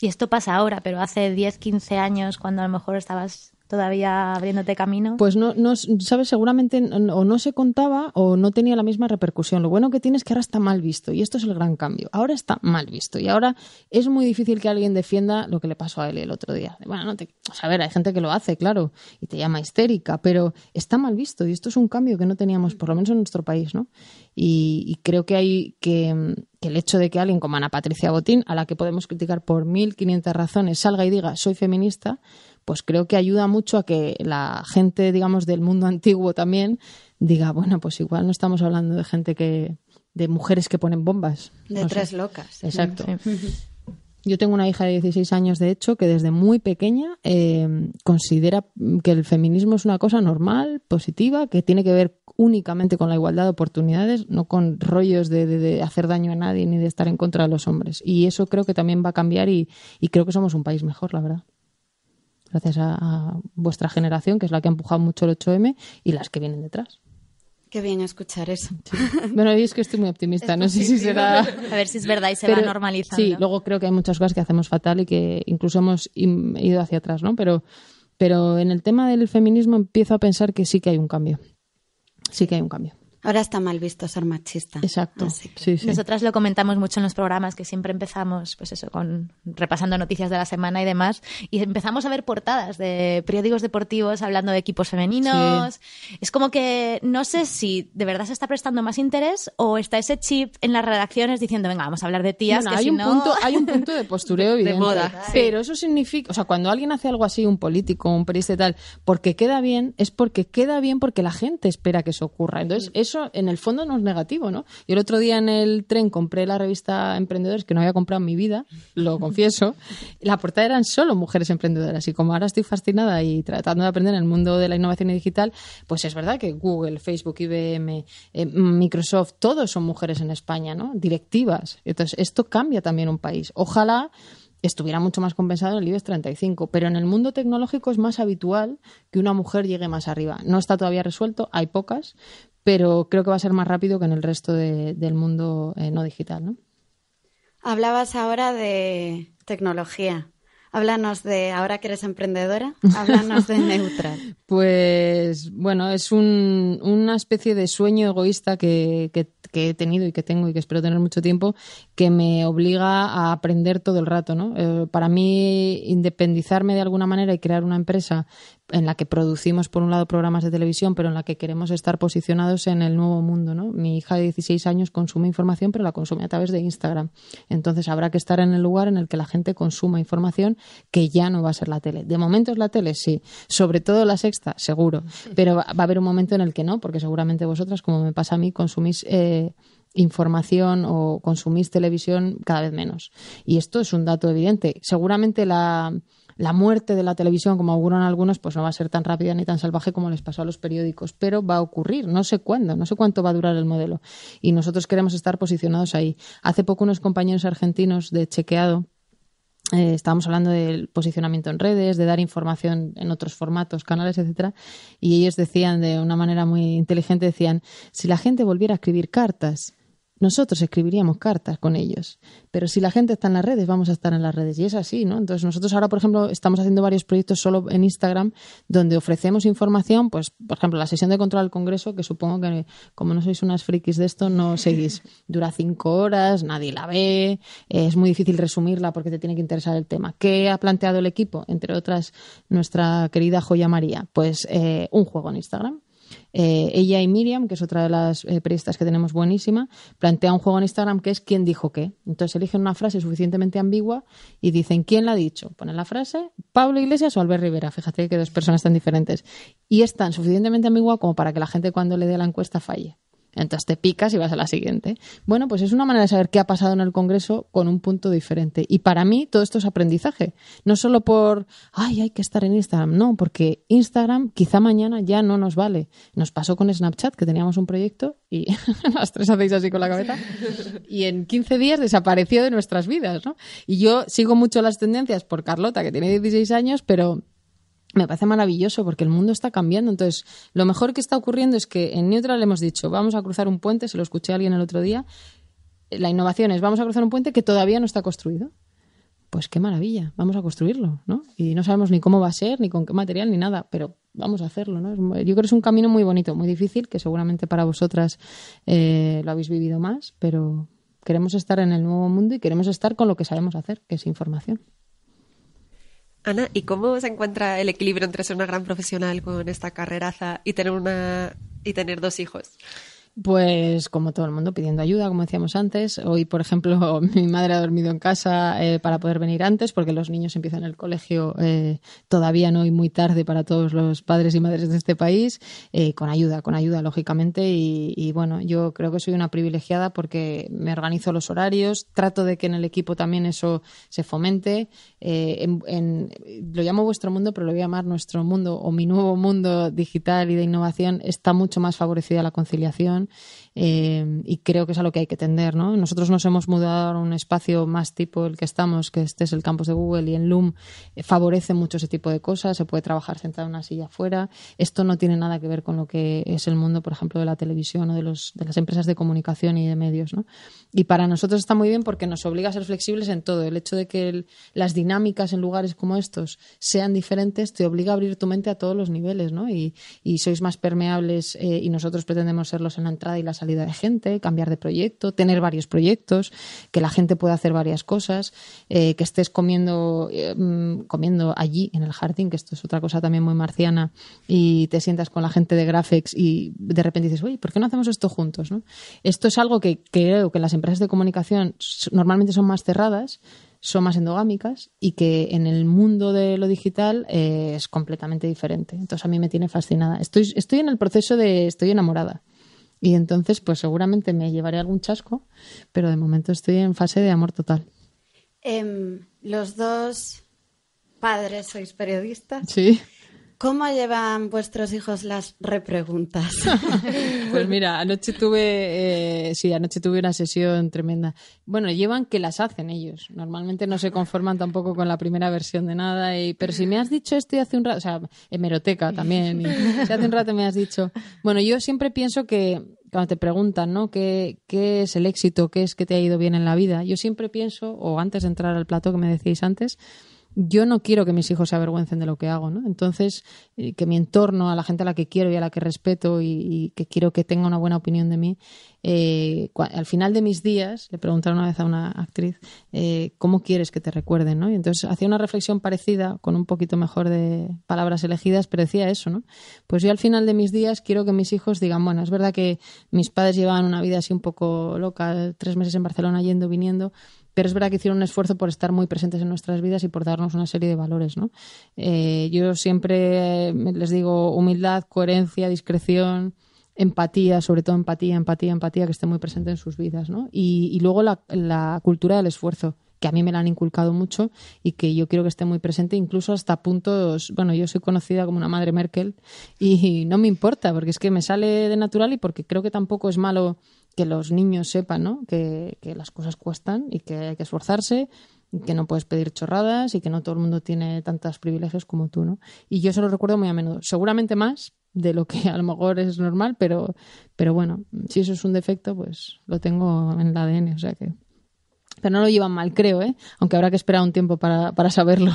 Y esto pasa ahora, pero hace 10, 15 años, cuando a lo mejor estabas todavía abriéndote camino? Pues no, no sabes, seguramente o no se contaba o no tenía la misma repercusión. Lo bueno que tiene es que ahora está mal visto y esto es el gran cambio. Ahora está mal visto y ahora es muy difícil que alguien defienda lo que le pasó a él el otro día. Bueno, no te, a ver, hay gente que lo hace, claro, y te llama histérica, pero está mal visto y esto es un cambio que no teníamos, por lo menos en nuestro país, ¿no? Y, creo que hay que, que el hecho de que alguien como Ana Patricia Botín, a la que podemos criticar por 1.500 razones, salga y diga soy feminista, pues creo que ayuda mucho a que la gente, digamos, del mundo antiguo también diga, bueno, pues igual no estamos hablando de gente que, de mujeres que ponen bombas. De tres locas. Exacto. Yo tengo una hija de 16 años, de hecho, que desde muy pequeña eh, considera que el feminismo es una cosa normal, positiva, que tiene que ver únicamente con la igualdad de oportunidades, no con rollos de, hacer daño a nadie ni de estar en contra de los hombres. Y eso creo que también va a cambiar y creo que somos un país mejor, la verdad gracias a, vuestra generación, que es la que ha empujado mucho el 8M, y las que vienen detrás. Qué bien escuchar eso. Bueno, es que estoy muy optimista, no sé si será... A ver si es verdad y se va normalizando. Sí, luego creo que hay muchas cosas que hacemos fatal y que incluso hemos ido hacia atrás, ¿no? Pero, pero en el tema del feminismo empiezo a pensar que sí que hay un cambio. Sí que hay un cambio. Ahora está mal visto ser machista. Exacto. Sí, sí. Nosotras lo comentamos mucho en los programas que siempre empezamos, pues eso, con repasando noticias de la semana y demás, y empezamos a ver portadas de periódicos deportivos hablando de equipos femeninos. Es como que no sé si de verdad se está prestando más interés o está ese chip en las redacciones diciendo, venga, vamos a hablar de tías, que hay si un no... punto, hay un punto de postureo evidente. moda, Pero eso significa, o sea, cuando alguien hace algo así, un político, un periodista y tal, porque queda bien, es porque queda bien porque la gente espera que eso ocurra. Entonces, eso en el fondo no es negativo, ¿no? Yo el otro día en el tren compré la revista Emprendedores que no había comprado en mi vida, lo confieso. La portada eran solo mujeres emprendedoras y como ahora estoy fascinada y tratando de aprender en el mundo de la innovación y digital, pues es verdad que Google, Facebook, IBM, eh, Microsoft, todos son mujeres en España, ¿no? Directivas. Entonces, esto cambia también un país. Ojalá estuviera mucho más compensado en el IBEX 35, pero en el mundo tecnológico es más habitual que una mujer llegue más arriba. No está todavía resuelto, hay pocas, pero creo que va a ser más rápido que en el resto de- del mundo eh, no digital, ¿no? Hablabas ahora de tecnología. Háblanos de, ahora que eres emprendedora, háblanos de Neutral. Pues bueno, es un- una especie de sueño egoísta que, que- que he tenido y que tengo y que espero tener mucho tiempo, que me obliga a aprender todo el rato. ¿no? Eh, para mí, independizarme de alguna manera y crear una empresa en la que producimos, por un lado, programas de televisión, pero en la que queremos estar posicionados en el nuevo mundo. ¿no? Mi hija de 16 años consume información, pero la consume a través de Instagram. Entonces habrá que estar en el lugar en el que la gente consuma información que ya no va a ser la tele. De momento es la tele, sí. Sobre todo la sexta, seguro. Pero va a haber un momento en el que no, porque seguramente vosotras, como me pasa a mí, consumís eh, información o consumís televisión cada vez menos. Y esto es un dato evidente. Seguramente la, la muerte de la televisión, como auguran algunos, pues no va a ser tan rápida ni tan salvaje como les pasó a los periódicos, pero va a ocurrir. No sé cuándo, no sé cuánto va a durar el modelo. Y nosotros queremos estar posicionados ahí. Hace poco unos compañeros argentinos de chequeado eh, estábamos hablando del posicionamiento en redes, de dar información en otros formatos, canales, etcétera, y ellos decían de una manera muy inteligente, decían, si la gente volviera a escribir cartas, nosotros escribiríamos cartas con ellos, pero si la gente está en las redes, vamos a estar en las redes, y es así, ¿no? Entonces nosotros ahora, por ejemplo, estamos haciendo varios proyectos solo en Instagram, donde ofrecemos información, pues, por ejemplo, la sesión de control al Congreso, que supongo que como no sois unas frikis de esto, no seguís. Dura cinco horas, nadie la ve, eh, es muy difícil resumirla porque te tiene que interesar el tema. ¿Qué ha planteado el equipo? Entre otras, nuestra querida Joya María, pues eh, un juego en Instagram. Eh, ella y Miriam, que es otra de las eh, periodistas que tenemos buenísima, plantea un juego en Instagram que es quién dijo qué. Entonces eligen una frase suficientemente ambigua y dicen quién la ha dicho. Ponen la frase, Pablo Iglesias o Albert Rivera. Fíjate que dos personas tan diferentes. Y es tan suficientemente ambigua como para que la gente cuando le dé la encuesta falle. Entonces te picas y vas a la siguiente. Bueno, pues es una manera de saber qué ha pasado en el Congreso con un punto diferente. Y para mí todo esto es aprendizaje. No solo por, ay, hay que estar en Instagram. No, porque Instagram quizá mañana ya no nos vale. Nos pasó con Snapchat, que teníamos un proyecto y las tres hacéis así con la cabeza. Y en 15 días desapareció de nuestras vidas, ¿no? Y yo sigo mucho las tendencias por Carlota, que tiene 16 años, pero me parece maravilloso porque el mundo está cambiando. Entonces, lo mejor que está ocurriendo es que en Neutral hemos dicho, vamos a cruzar un puente, se lo escuché a alguien el otro día. La innovación es, vamos a cruzar un puente que todavía no está construido. Pues qué maravilla, vamos a construirlo, ¿no? Y no sabemos ni cómo va a ser, ni con qué material, ni nada, pero vamos a hacerlo, ¿no? Yo creo que es un camino muy bonito, muy difícil, que seguramente para vosotras eh, lo habéis vivido más, pero queremos estar en el nuevo mundo y queremos estar con lo que sabemos hacer, que es información. Ana, ¿y cómo se encuentra el equilibrio entre ser una gran profesional con esta carreraza y tener una y tener dos hijos? Pues como todo el mundo, pidiendo ayuda, como decíamos antes. Hoy, por ejemplo, mi madre ha dormido en casa eh, para poder venir antes, porque los niños empiezan el colegio eh, todavía no y muy tarde para todos los padres y madres de este país, eh, con ayuda, con ayuda, lógicamente. Y, bueno, yo creo que soy una privilegiada porque me organizo los horarios, trato de que en el equipo también eso se fomente. Eh, en, lo llamo vuestro mundo, pero lo voy a llamar nuestro mundo o mi nuevo mundo digital y de innovación. Está mucho más favorecida la conciliación down. Eh, y creo que es a lo que hay que tender. ¿no? Nosotros nos hemos mudado a un espacio más tipo el que estamos, que este es el campus de Google y en Loom eh, favorece mucho ese tipo de cosas. Se puede trabajar sentado en una silla afuera. Esto no tiene nada que ver con lo que es el mundo, por ejemplo, de la televisión o de, los, de las empresas de comunicación y de medios. ¿no? Y para nosotros está muy bien porque nos obliga a ser flexibles en todo. El hecho de que las dinámicas en lugares como estos sean diferentes te obliga a abrir tu mente a todos los niveles ¿no? y, sois más permeables eh, y nosotros pretendemos serlos en entrada y la salida de gente, cambiar de proyecto, tener varios proyectos, que la gente pueda hacer varias cosas, eh, que estés comiendo, eh, mm, comiendo allí en el jardín, que esto es otra cosa también muy marciana, y te sientas con la gente de Graphics y de repente dices, oye, ¿por qué no hacemos esto juntos? Esto es algo que creo que las empresas de comunicación normalmente son más cerradas son más endogámicas y que en el mundo de lo digital eh, es completamente diferente. Entonces a mí me tiene fascinada. Estoy, estoy en el proceso de estoy enamorada. Y entonces, pues seguramente me llevaré algún chasco, pero de momento estoy en fase de amor total. Em, los dos padres sois periodistas. Sí. ¿Cómo llevan vuestros hijos las repreguntas? pues mira, anoche tuve, eh, sí, anoche tuve una sesión tremenda. Bueno, llevan que las hacen ellos. Normalmente no se conforman tampoco con la primera versión de nada. Y, pero si me has dicho esto y hace un rato, o sea, hemeroteca también. Si hace un rato me has dicho. Bueno, yo siempre pienso que cuando te preguntan, ¿no? ¿Qué, ¿Qué es el éxito? ¿Qué es que te ha ido bien en la vida? Yo siempre pienso, o antes de entrar al plato que me decíais antes, yo no quiero que mis hijos se avergüencen de lo que hago, ¿no? Entonces, eh, que mi entorno, a la gente a la que quiero y a la que respeto y, que quiero que tenga una buena opinión de mí, eh, al final de mis días, le preguntaron una vez a una actriz, eh, ¿cómo quieres que te recuerden, no? Y entonces hacía una reflexión parecida, con un poquito mejor de palabras elegidas, pero decía eso, ¿no? Pues yo al final de mis días quiero que mis hijos digan, bueno, es verdad que mis padres llevaban una vida así un poco loca, tres meses en Barcelona yendo, viniendo, pero es verdad que hicieron un esfuerzo por estar muy presentes en nuestras vidas y por darnos una serie de valores. ¿no? Eh, yo siempre les digo humildad, coherencia, discreción, empatía, sobre todo empatía, empatía, empatía, que esté muy presente en sus vidas. ¿no? Y, luego la, cultura del esfuerzo que a mí me la han inculcado mucho y que yo quiero que esté muy presente, incluso hasta puntos, bueno, yo soy conocida como una madre Merkel y no me importa, porque es que me sale de natural y porque creo que tampoco es malo que los niños sepan ¿no? que, las cosas cuestan y que hay que esforzarse que no puedes pedir chorradas y que no todo el mundo tiene tantos privilegios como tú, ¿no? Y yo se lo recuerdo muy a menudo. Seguramente más de lo que a lo mejor es normal, pero, pero bueno, si eso es un defecto, pues lo tengo en el ADN, o sea que... Pero no lo llevan mal, creo, ¿eh? Aunque habrá que esperar un tiempo para, para saberlo.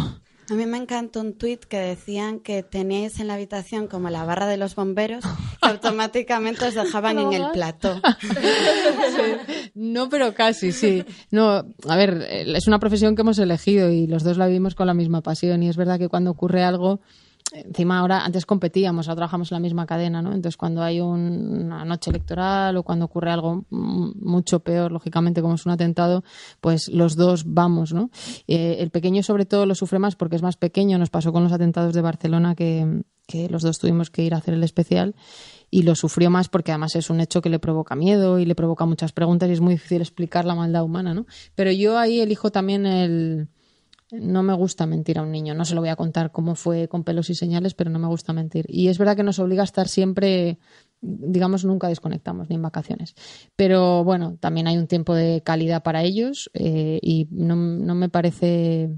A mí me encantó un tuit que decían que teníais en la habitación como la barra de los bomberos que automáticamente os dejaban en el plato. No, pero casi, sí. No, a ver, es una profesión que hemos elegido y los dos la vivimos con la misma pasión y es verdad que cuando ocurre algo encima ahora antes competíamos, ahora trabajamos en la misma cadena, ¿no? Entonces cuando hay una noche electoral o cuando ocurre algo mucho peor, lógicamente como es un atentado, pues los dos vamos, ¿no? Eh, el pequeño sobre todo lo sufre más porque es más pequeño, nos pasó con los atentados de Barcelona que, que los dos tuvimos que ir a hacer el especial y lo sufrió más porque además es un hecho que le provoca miedo y le provoca muchas preguntas y es muy difícil explicar la maldad humana, ¿no? Pero yo ahí elijo también el no me gusta mentir a un niño. No se lo voy a contar cómo fue con pelos y señales, pero no me gusta mentir. Y es verdad que nos obliga a estar siempre, digamos, nunca desconectamos, ni en vacaciones. Pero bueno, también hay un tiempo de calidad para ellos eh, y no, me parece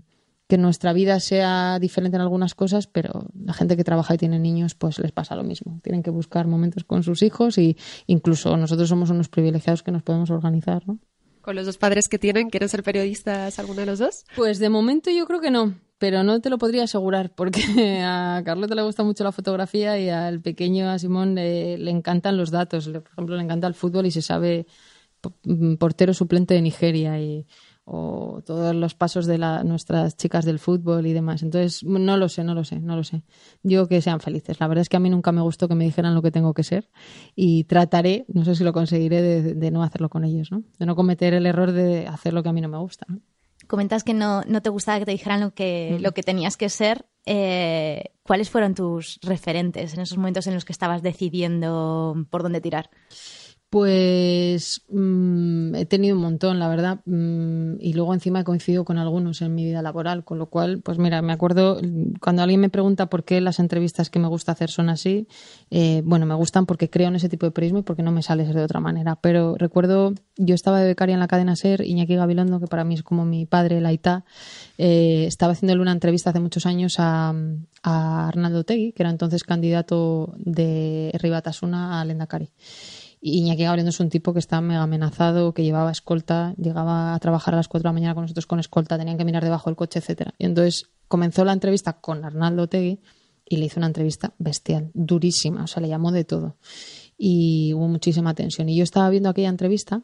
que nuestra vida sea diferente en algunas cosas, pero la gente que trabaja y tiene niños, pues les pasa lo mismo. Tienen que buscar momentos con sus hijos y incluso nosotros somos unos privilegiados que nos podemos organizar, ¿no? Con los dos padres que tienen? ¿Quieren ser periodistas alguno de los dos? Pues de momento yo creo que no, pero no te lo podría asegurar porque a Carlota le gusta mucho la fotografía y al pequeño, a Simón, le, le encantan los datos. Por ejemplo, le encanta el fútbol y se sabe portero suplente de Nigeria y o todos los pasos de la, nuestras chicas del fútbol y demás. Entonces, no lo sé, no lo sé, no lo sé. Digo que sean felices. La verdad es que a mí nunca me gustó que me dijeran lo que tengo que ser y trataré, no sé si lo conseguiré, de, no hacerlo con ellos, ¿no? De no cometer el error de hacer lo que a mí no me gusta. Comentas que no, no, te gustaba que te dijeran lo que, mm. lo que tenías que ser. Eh, ¿Cuáles fueron tus referentes en esos momentos en los que estabas decidiendo por dónde tirar? Pues mm, he tenido un montón, la verdad, mm, y luego encima he coincidido con algunos en mi vida laboral, con lo cual, pues mira, me acuerdo cuando alguien me pregunta por qué las entrevistas que me gusta hacer son así, eh, bueno, me gustan porque creo en ese tipo de periodismo y porque no me sale de otra manera, pero recuerdo, yo estaba de becaria en la cadena SER, Iñaki Gabilondo, que para mí es como mi padre, la ITA, eh, estaba haciéndole una entrevista hace muchos años a, a Arnaldo Tegui, que era entonces candidato de Ribatasuna a Lendakari. Iñaki Gabriel es un tipo que está mega amenazado, que llevaba escolta, llegaba a trabajar a las 4 de la mañana con nosotros con escolta, tenían que mirar debajo del coche, etcétera. Y entonces comenzó la entrevista con Arnaldo Tegui y le hizo una entrevista bestial, durísima, o sea, le llamó de todo. y hubo muchísima tensión. Y yo estaba viendo aquella entrevista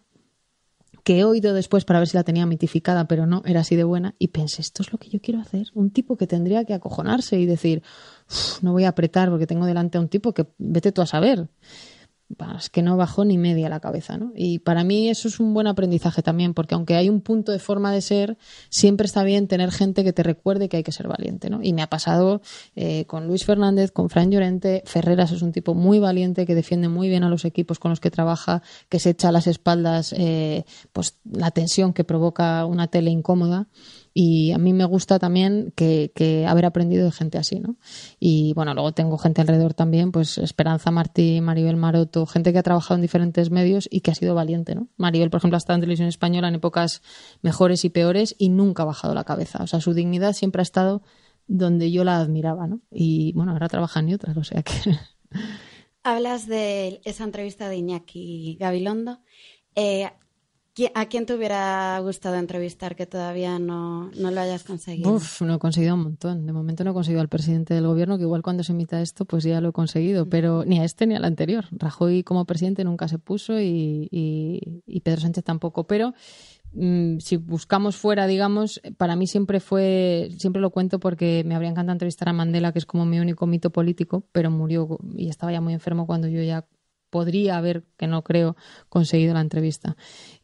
que he oído después para ver si la tenía mitificada, pero no, era así de buena, y pensé, esto es lo que yo quiero hacer, un tipo que tendría que acojonarse y decir, no voy a apretar porque tengo delante a un tipo que vete tú a saber es que no bajó ni media la cabeza, ¿no? Y para mí eso es un buen aprendizaje también, porque aunque hay un punto de forma de ser, siempre está bien tener gente que te recuerde que hay que ser valiente, ¿no? Y me ha pasado eh, con Luis Fernández, con Fran Llorente, Ferreras es un tipo muy valiente que defiende muy bien a los equipos con los que trabaja, que se echa a las espaldas eh, pues la tensión que provoca una tele incómoda y a mí me gusta también que, haber aprendido de gente así, ¿no? Y bueno, luego tengo gente alrededor también, pues Esperanza Martí, Maribel Maroto, gente que ha trabajado en diferentes medios y que ha sido valiente, ¿no? Maribel, por ejemplo, ha estado en televisión española en épocas mejores y peores y nunca ha bajado la cabeza. O sea, su dignidad siempre ha estado donde yo la admiraba, ¿no? Y bueno, ahora trabaja en otras, o sea que... Hablas de esa entrevista de Iñaki Gabilondo. Eh, ¿A quién te hubiera gustado entrevistar que todavía no, lo hayas conseguido? Uf, no he conseguido un montón. De momento no he conseguido al presidente del gobierno, que igual cuando se imita esto, pues ya lo he conseguido. Mm. Pero ni a este ni al anterior. Rajoy como presidente nunca se puso y, y, Pedro Sánchez tampoco. Pero mm, si buscamos fuera, digamos, para mí siempre fue, siempre lo cuento porque me habría encantado entrevistar a Mandela, que es como mi único mito político, pero murió y estaba ya muy enfermo cuando yo ya podría haber, que no creo, conseguido la entrevista.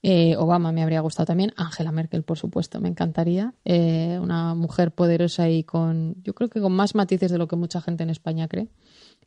Eh, Obama me habría gustado también, Angela Merkel, por supuesto, me encantaría. Eh, una mujer poderosa y con, yo creo que con más matices de lo que mucha gente en España cree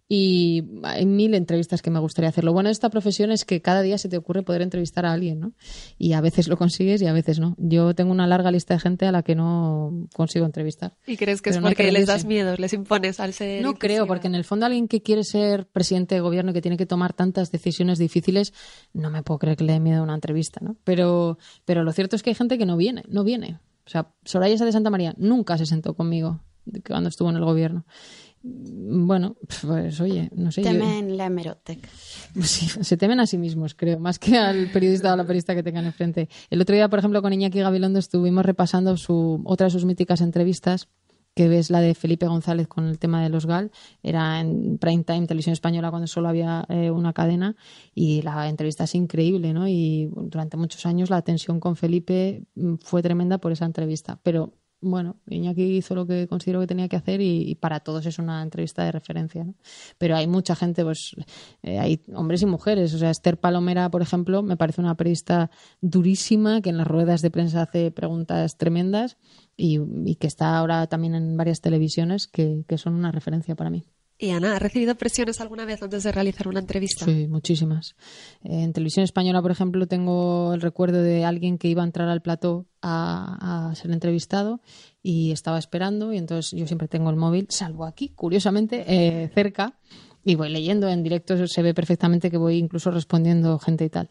y hay mil entrevistas que me gustaría hacer. Lo bueno de esta profesión es que cada día se te ocurre poder entrevistar a alguien, ¿no? Y a veces lo consigues y a veces no. Yo tengo una larga lista de gente a la que no consigo entrevistar. ¿Y crees que es porque les das miedo, les impones al ser? No creo, porque en el fondo alguien que quiere ser presidente de gobierno y que tiene que tomar tantas decisiones difíciles, no me puedo creer que le dé miedo a una entrevista, ¿no? Pero, pero lo cierto es que hay gente que no viene, no viene. O sea, Soraya de Santa María nunca se sentó conmigo cuando estuvo en el gobierno. Bueno, pues oye, no sé. Temen la hemeroteca. Sí, se temen a sí mismos, creo, más que al periodista o a la periodista que tengan enfrente. El otro día, por ejemplo, con Iñaki Gabilondo estuvimos repasando su, otra de sus míticas entrevistas, que ves la de Felipe González con el tema de los GAL. Era en prime time, televisión española, cuando solo había eh, una cadena. Y la entrevista es increíble, ¿no? Y durante muchos años la tensión con Felipe mm, fue tremenda por esa entrevista. Pero bueno, Iñaki hizo lo que considero que tenía que hacer y, para todos es una entrevista de referencia. ¿no? Pero hay mucha gente, pues eh, hay hombres y mujeres. O sea, Esther Palomera, por ejemplo, me parece una periodista durísima que en las ruedas de prensa hace preguntas tremendas y, que está ahora también en varias televisiones que son una referencia para mí. Y Ana, ¿ha recibido presiones alguna vez antes de realizar una entrevista? Sí, muchísimas. En televisión española, por ejemplo, tengo el recuerdo de alguien que iba a entrar al plató a, ser entrevistado y estaba esperando y entonces yo siempre tengo el móvil, salvo aquí, curiosamente, eh, cerca y voy leyendo en directo, se ve perfectamente que voy incluso respondiendo gente y tal.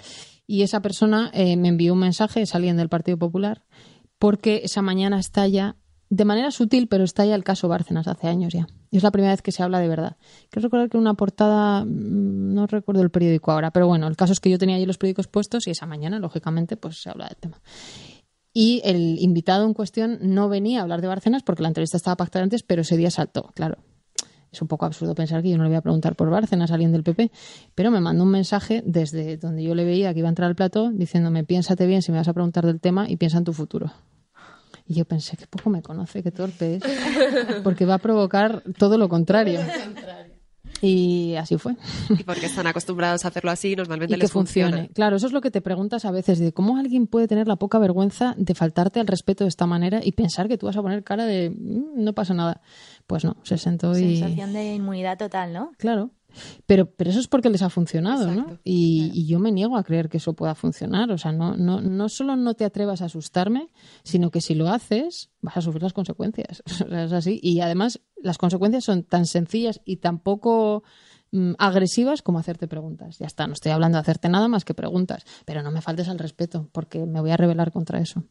Y esa persona eh, me envió un mensaje, es alguien del Partido Popular, porque esa mañana estalla de manera sutil, pero está ya el caso Bárcenas hace años ya. es la primera vez que se habla de verdad. Quiero recordar que una portada, mm, no recuerdo el periódico ahora, pero bueno, el caso es que yo tenía allí los periódicos puestos y esa mañana, lógicamente, pues se habla del tema. Y el invitado en cuestión no venía a hablar de Bárcenas porque la entrevista estaba pactada antes, pero ese día saltó, claro. Es un poco absurdo pensar que yo no le voy a preguntar por Bárcenas a alguien del PP, pero me mandó un mensaje desde donde yo le veía que iba a entrar al plató diciéndome piénsate bien si me vas a preguntar del tema y piensa en tu futuro. Y yo pensé, que poco me conoce, qué torpe es, porque va a provocar todo lo contrario. Y así fue. Y porque están acostumbrados a hacerlo así, normalmente y les que funcione. Claro, eso es lo que te preguntas a veces, de cómo alguien puede tener la poca vergüenza de faltarte al respeto de esta manera y pensar que tú vas a poner cara de mm, no pasa nada. Pues no, se sentó y... Sensación de inmunidad total, ¿no? Claro. Pero, pero eso es porque les ha funcionado, ¿no? Y, yo me niego a creer que eso pueda funcionar. O sea, no, no, no solo no te atrevas a asustarme, sino que si lo haces, vas a sufrir las consecuencias. es así. Y además, las consecuencias son tan sencillas y tan poco mm, agresivas como hacerte preguntas. Ya está, no estoy hablando de hacerte nada más que preguntas. Pero no me faltes al respeto, porque me voy a rebelar contra eso.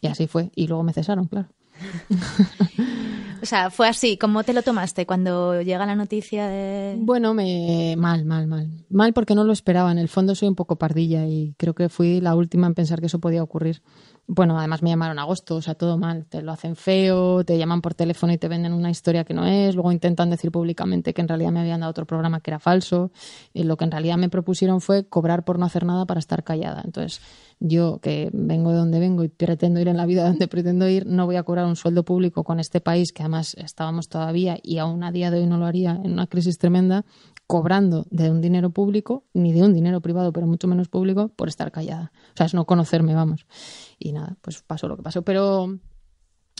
Y así fue. Y luego me cesaron, claro. o sea, fue así. ¿Cómo te lo tomaste cuando llega la noticia de...? Bueno, me mal, mal, mal. Mal porque no lo esperaba. En el fondo soy un poco pardilla y creo que fui la última en pensar que eso podía ocurrir. Bueno, además me llamaron a agosto, o sea, todo mal. Te lo hacen feo, te llaman por teléfono y te venden una historia que no es, luego intentan decir públicamente que en realidad me habían dado otro programa que era falso. Y lo que en realidad me propusieron fue cobrar por no hacer nada para estar callada. Entonces, yo que vengo de donde vengo y pretendo ir en la vida donde pretendo ir, no voy a cobrar un sueldo público con este país, que además estábamos todavía y aún a día de hoy no lo haría en una crisis tremenda, cobrando de un dinero público, ni de un dinero privado, pero mucho menos público, por estar callada. O sea, es no conocerme, vamos. Y nada, pues pasó lo que pasó. Pero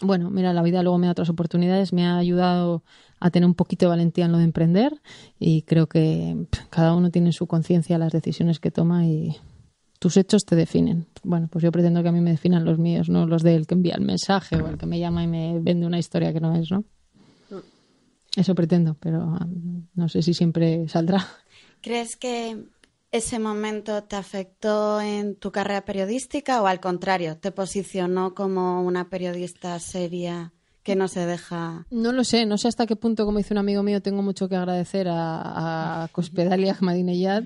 bueno, mira, la vida luego me da otras oportunidades, me ha ayudado a tener un poquito de valentía en lo de emprender y creo que cada uno tiene su conciencia las decisiones que toma y tus hechos te definen. Bueno, pues yo pretendo que a mí me definan los míos, no los del que envía el mensaje o el que me llama y me vende una historia que no es, ¿no? Eso pretendo, pero um, no sé si siempre saldrá. ¿Crees que ese momento te afectó en tu carrera periodística o al contrario, te posicionó como una periodista seria que no se deja? No lo sé, no sé hasta qué punto, como dice un amigo mío, tengo mucho que agradecer a, a Cospedal Ahmadinejad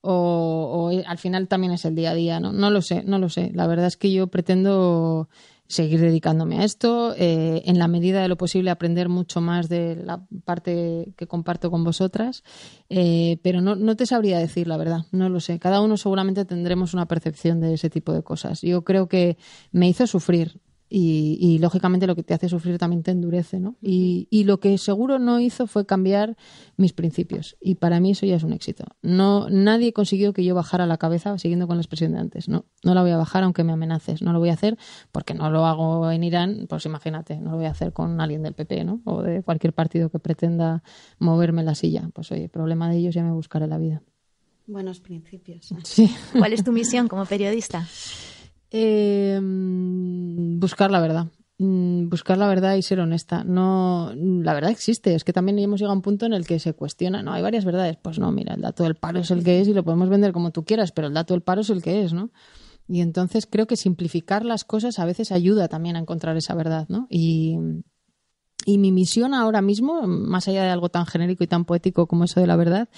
o, o al final también es el día a día, ¿no? No lo sé, no lo sé. La verdad es que yo pretendo seguir dedicándome a esto, eh, en la medida de lo posible aprender mucho más de la parte que comparto con vosotras, eh, pero no, no te sabría decir la verdad, no lo sé. Cada uno seguramente tendremos una percepción de ese tipo de cosas. Yo creo que me hizo sufrir, y, lógicamente lo que te hace sufrir también te endurece, ¿no? Y, y, lo que seguro no hizo fue cambiar mis principios y para mí eso ya es un éxito. No nadie consiguió que yo bajara la cabeza siguiendo con la expresión de antes, no, no la voy a bajar aunque me amenaces, no lo voy a hacer porque no lo hago en Irán, pues imagínate, no lo voy a hacer con alguien del PP, ¿no? O de cualquier partido que pretenda moverme la silla, pues oye, problema de ellos ya me buscaré la vida. Buenos principios. Sí. ¿Cuál es tu misión como periodista? Eh, buscar la verdad. Mm, buscar la verdad y ser honesta. No, la verdad existe. Es que también hemos llegado a un punto en el que se cuestiona. No, hay varias verdades. Pues no, mira, el dato del paro es el que es y lo podemos vender como tú quieras, pero el dato del paro es el que es, ¿no? Y entonces creo que simplificar las cosas a veces ayuda también a encontrar esa verdad, ¿no? Y, y mi misión ahora mismo, más allá de algo tan genérico y tan poético como eso de la verdad,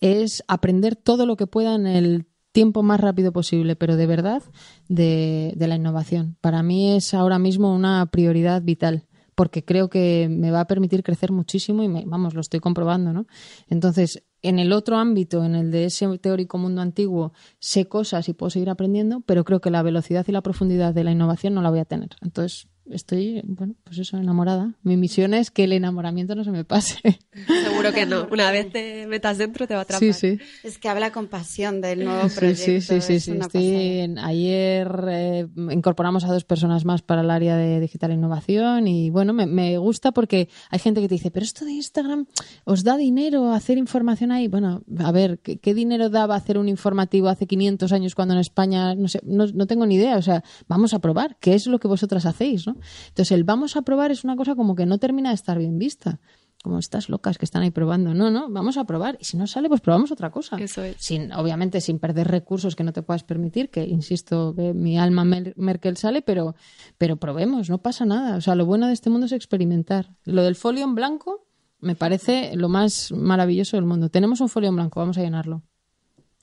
es aprender todo lo que pueda en el tiempo más rápido posible, pero de verdad, de, de la innovación. Para mí es ahora mismo una prioridad vital porque creo que me va a permitir crecer muchísimo y me, vamos, lo estoy comprobando, ¿no? Entonces, en el otro ámbito, en el de ese teórico mundo antiguo, sé cosas y puedo seguir aprendiendo, pero creo que la velocidad y la profundidad de la innovación no la voy a tener. Entonces, estoy, bueno, pues eso, enamorada. Mi misión es que el enamoramiento no se me pase. Seguro que no. Una vez te metas dentro te va a atrapar. Sí, sí. Es que habla con pasión del nuevo proyecto. Sí, sí, sí. sí, Estoy ayer eh, incorporamos a dos personas más para el área de digital e innovación y bueno, me, me, gusta porque hay gente que te dice, pero esto de Instagram os da dinero hacer información ahí. Bueno, a ver, ¿qué, qué dinero daba hacer un informativo hace 500 años cuando en España, no sé, no, no tengo ni idea. O sea, vamos a probar qué es lo que vosotras hacéis, ¿no? Entonces, el vamos a probar es una cosa como que no termina de estar bien vista. Como estas locas que están ahí probando. No, no, vamos a probar. Y si no sale, pues probamos otra cosa. Eso es. Sin, obviamente, sin perder recursos que no te puedas permitir, que insisto, que mi alma Merkel sale, pero, pero probemos, no pasa nada. O sea, lo bueno de este mundo es experimentar. Lo del folio en blanco me parece lo más maravilloso del mundo. Tenemos un folio en blanco, vamos a llenarlo.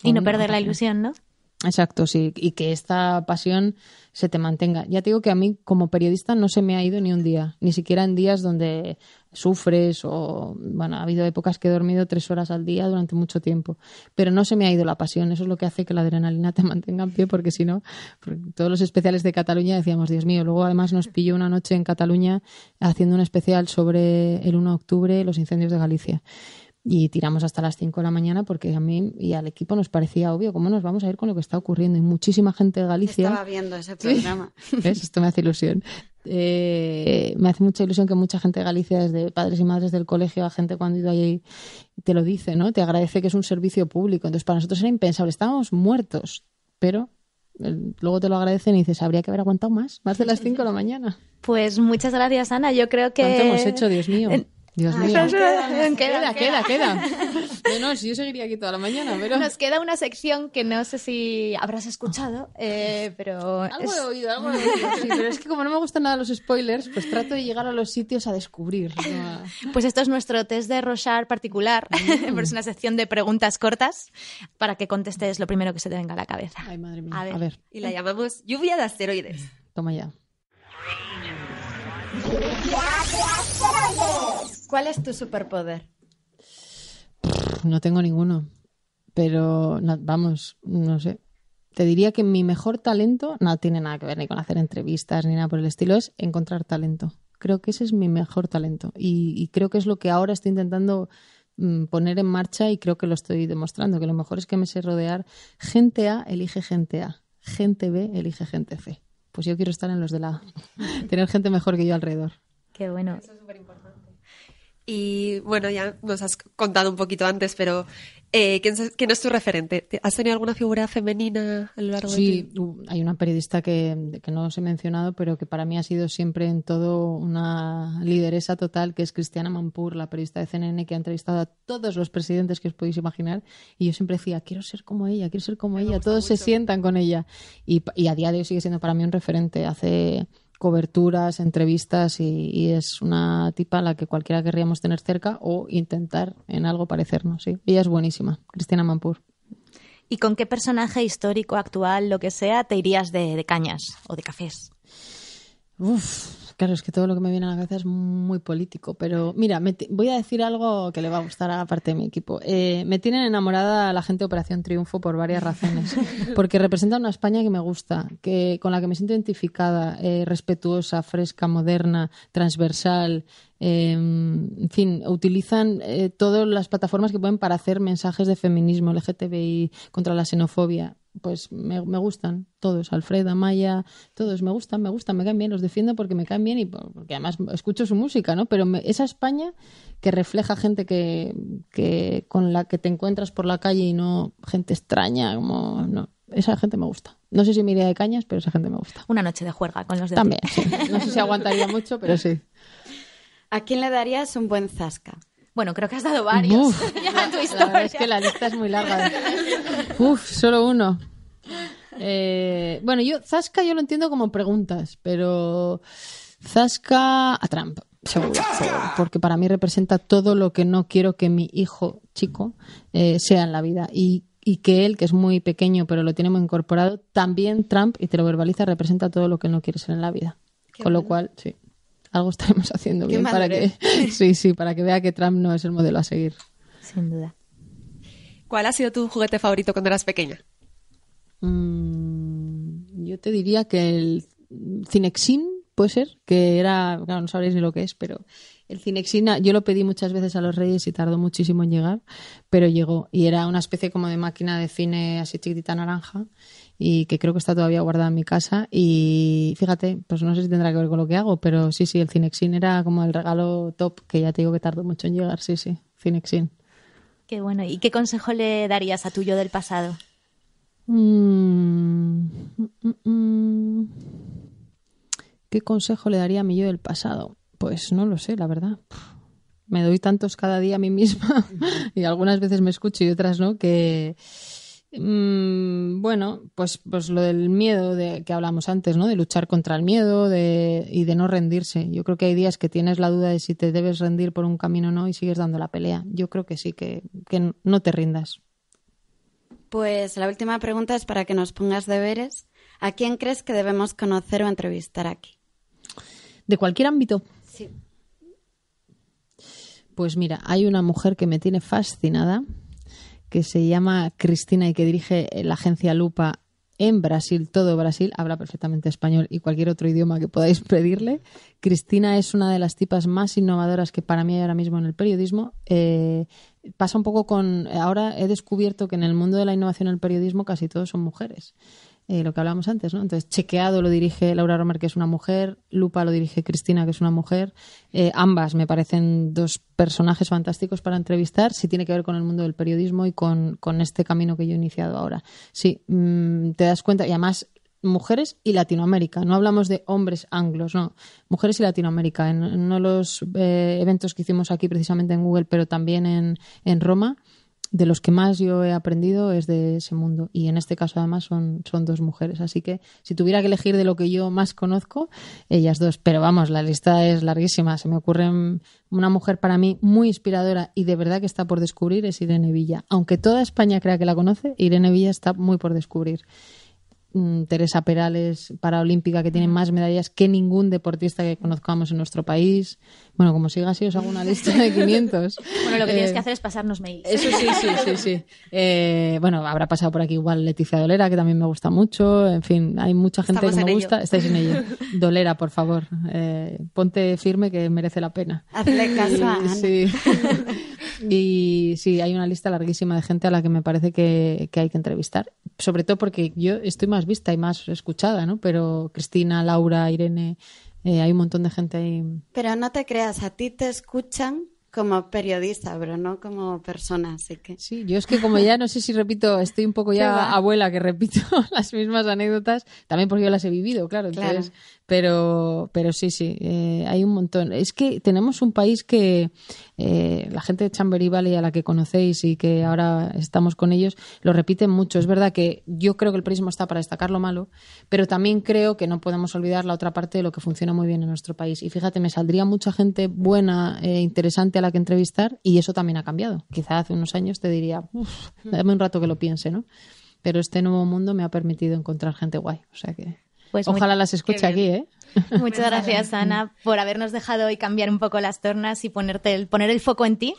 Y no perder la ilusión, ¿no? Exacto, sí, y que esta pasión se te mantenga. Ya te digo que a mí como periodista no se me ha ido ni un día, ni siquiera en días donde sufres o, bueno, ha habido épocas que he dormido tres horas al día durante mucho tiempo, pero no se me ha ido la pasión, eso es lo que hace que la adrenalina te mantenga en pie, porque si no, todos los especiales de Cataluña decíamos, Dios mío, luego además nos pilló una noche en Cataluña haciendo un especial sobre el 1 de octubre, los incendios de Galicia y tiramos hasta las 5 de la mañana porque a mí y al equipo nos parecía obvio cómo nos vamos a ir con lo que está ocurriendo. Y muchísima gente de Galicia. Estaba viendo ese programa. ¿Sí? ¿Ves? Esto me hace ilusión. Eh, me hace mucha ilusión que mucha gente de Galicia, desde padres y madres del colegio, a gente cuando ha ido allí, te lo dice, ¿no? Te agradece que es un servicio público. Entonces, para nosotros era impensable. Estábamos muertos, pero luego te lo agradecen y dices, habría que haber aguantado más, más de las 5 de la mañana. Pues muchas gracias, Ana. Yo creo que. ¿Cuánto hemos hecho, Dios mío? Dios mío. nos queda, Queda, queda, queda. No, no, si yo seguiría aquí toda la mañana, pero... Nos queda una sección que no sé si habrás escuchado, eh, pero Algo es- he oído, algo he oído. Sí, pero es que como no me gustan nada los spoilers, pues trato de llegar a los sitios a descubrir. Pues esto es nuestro test de Rochard particular, pero es una sección de preguntas cortas para que contestes lo primero que se te venga a la cabeza. Ay, madre mía. A ver. A ver, Y la llamamos lluvia de asteroides. toma ya. ¿Cuál es tu superpoder? No tengo ninguno. Pero, no, vamos, no sé. Te diría que mi mejor talento no tiene nada que ver ni con hacer entrevistas ni nada por el estilo, es encontrar talento. Creo que ese es mi mejor talento. Y, y creo que es lo que ahora estoy intentando mm, poner en marcha y creo que lo estoy demostrando, que lo mejor es que me sé rodear. Gente A elige gente A, gente B elige gente C. Pues yo quiero estar en los de la A. Tener gente mejor que yo alrededor. Qué bueno. Y bueno, ya nos has contado un poquito antes, pero eh, ¿quién, es, quién es tu referente? ¿Te- ¿Has tenido alguna figura femenina a lo largo de Sí, tu- u- hay una periodista que, que no os he mencionado, pero que para mí ha sido siempre en todo una lideresa total, que es Cristiana Mampur, la periodista de CNN, que ha entrevistado a todos los presidentes que os podéis imaginar. Y yo siempre decía, quiero ser como ella, quiero ser como ella. Todos se sientan con ella. Y, y a día de hoy sigue siendo para mí un referente. Hace coberturas, entrevistas y, y es una tipa a la que cualquiera querríamos tener cerca o intentar en algo parecernos. Sí. Ella es buenísima, Cristiana Mampur. ¿Y con qué personaje histórico, actual, lo que sea, te irías de, de cañas o de cafés? Uf, claro, es que todo lo que me viene a la cabeza es muy político, pero mira, me voy a decir algo que le va a gustar a parte de mi equipo. Eh, me tienen enamorada la gente de Operación Triunfo por varias razones, porque representa una España que me gusta, que con la que me siento identificada, eh, respetuosa, fresca, moderna, transversal. eh, en fin, utilizan eh, todas las plataformas que pueden para hacer mensajes de feminismo, LGTBI, contra la xenofobia pues me, me gustan todos, Alfredo, Amaya, todos me gustan, me gustan, me caen bien, los defiendo porque me caen bien y por- porque además escucho su música, ¿no? Pero me- esa España que refleja gente que, que con la que te encuentras por la calle y no gente extraña, como no, esa gente me gusta. No sé si me iría de cañas, pero esa gente me gusta. Una noche de juerga con los de También, sí. No sé si aguantaría mucho, pero sí. ¿A quién le darías un buen zasca? Bueno, creo que has dado varios Uf, ya en tu historia. es que la lista es muy larga. Uf, solo uno. Eh, bueno, yo, Zasca yo lo entiendo como preguntas, pero Zasca a Trump, seguro, seguro, porque para mí representa todo lo que no quiero que mi hijo chico eh, sea en la vida. Y, y que él, que es muy pequeño pero lo tiene muy incorporado, también Trump, y te lo verbaliza, representa todo lo que no quiere ser en la vida. Con lo cual, sí, algo estaremos haciendo bien para que, sí, sí, para que vea que Trump no es el modelo a seguir. Sin duda. ¿Cuál ha sido tu juguete favorito cuando eras pequeña? Mm, yo te diría que el Cinexin, puede ser, que era, claro, no sabréis ni lo que es, pero el Cinexin, yo lo pedí muchas veces a los Reyes y tardó muchísimo en llegar, pero llegó y era una especie como de máquina de cine así chiquitita naranja y que creo que está todavía guardada en mi casa y fíjate, pues no sé si tendrá que ver con lo que hago, pero sí, sí, el Cinexin era como el regalo top que ya te digo que tardó mucho en llegar, sí, sí, Cinexin. Qué bueno. ¿Y qué consejo le darías a tu yo del pasado? Mm, mm, mm. ¿Qué consejo le daría a mi yo del pasado? Pues no lo sé, la verdad. Me doy tantos cada día a mí misma y algunas veces me escucho y otras no, que mm, bueno, pues, pues lo del miedo de que hablamos antes, ¿no? De luchar contra el miedo de, y de no rendirse. Yo creo que hay días que tienes la duda de si te debes rendir por un camino o no y sigues dando la pelea. Yo creo que sí, que, que no te rindas. Pues la última pregunta es para que nos pongas deberes. ¿A quién crees que debemos conocer o entrevistar aquí? De cualquier ámbito. Sí. Pues mira, hay una mujer que me tiene fascinada, que se llama Cristina y que dirige la agencia Lupa en Brasil, todo Brasil, habla perfectamente español y cualquier otro idioma que podáis pedirle. Cristina es una de las tipas más innovadoras que para mí hay ahora mismo en el periodismo. Eh, pasa un poco con. Ahora he descubierto que en el mundo de la innovación en el periodismo casi todos son mujeres. Eh, lo que hablábamos antes, ¿no? Entonces, Chequeado lo dirige Laura Romer, que es una mujer, Lupa lo dirige Cristina, que es una mujer. Eh, ambas me parecen dos personajes fantásticos para entrevistar, si tiene que ver con el mundo del periodismo y con, con este camino que yo he iniciado ahora. Sí, mm, te das cuenta, y además mujeres y Latinoamérica. No hablamos de hombres anglos, no. Mujeres y Latinoamérica. En uno de los eh, eventos que hicimos aquí precisamente en Google, pero también en, en Roma, de los que más yo he aprendido es de ese mundo. Y en este caso, además, son, son dos mujeres. Así que si tuviera que elegir de lo que yo más conozco, ellas dos. Pero vamos, la lista es larguísima. Se me ocurre una mujer para mí muy inspiradora y de verdad que está por descubrir es Irene Villa. Aunque toda España crea que la conoce, Irene Villa está muy por descubrir. Mm, Teresa Perales, paraolímpica, que tiene más medallas que ningún deportista que conozcamos en nuestro país. Bueno, como siga así, os hago una lista de 500. Bueno, lo que Eh, tienes que hacer es pasarnos mails. Eso sí, sí, sí, sí. Eh, bueno, habrá pasado por aquí igual Leticia Dolera, que también me gusta mucho. En fin, hay mucha gente Estamos que me gusta. Estáis en ello. Dolera, por favor. Eh, ponte firme que merece la pena. Hazle caso. Sí. Y sí, hay una lista larguísima de gente a la que me parece que, que hay que entrevistar. Sobre todo porque yo estoy más vista y más escuchada, ¿no? Pero Cristina, Laura, Irene, eh, hay un montón de gente ahí. Pero no te creas, a ti te escuchan como periodista, pero no como persona, así que... Sí, yo es que como ya no sé si repito, estoy un poco ¿Qué ya abuela que repito las mismas anécdotas, también porque yo las he vivido, claro. Claro. Entonces, pero, pero sí, sí, eh, hay un montón. Es que tenemos un país que eh, la gente de Chambery Valley a la que conocéis y que ahora estamos con ellos lo repiten mucho. Es verdad que yo creo que el periodismo está para destacar lo malo, pero también creo que no podemos olvidar la otra parte de lo que funciona muy bien en nuestro país. Y fíjate, me saldría mucha gente buena, e interesante a la que entrevistar y eso también ha cambiado. Quizá hace unos años te diría, "Uf, dame un rato que lo piense, ¿no? Pero este nuevo mundo me ha permitido encontrar gente guay. O sea que Pues muy- ojalá las escuche aquí, ¿eh? Muchas gracias, Ana, por habernos dejado hoy cambiar un poco las tornas y ponerte el, poner el foco en ti.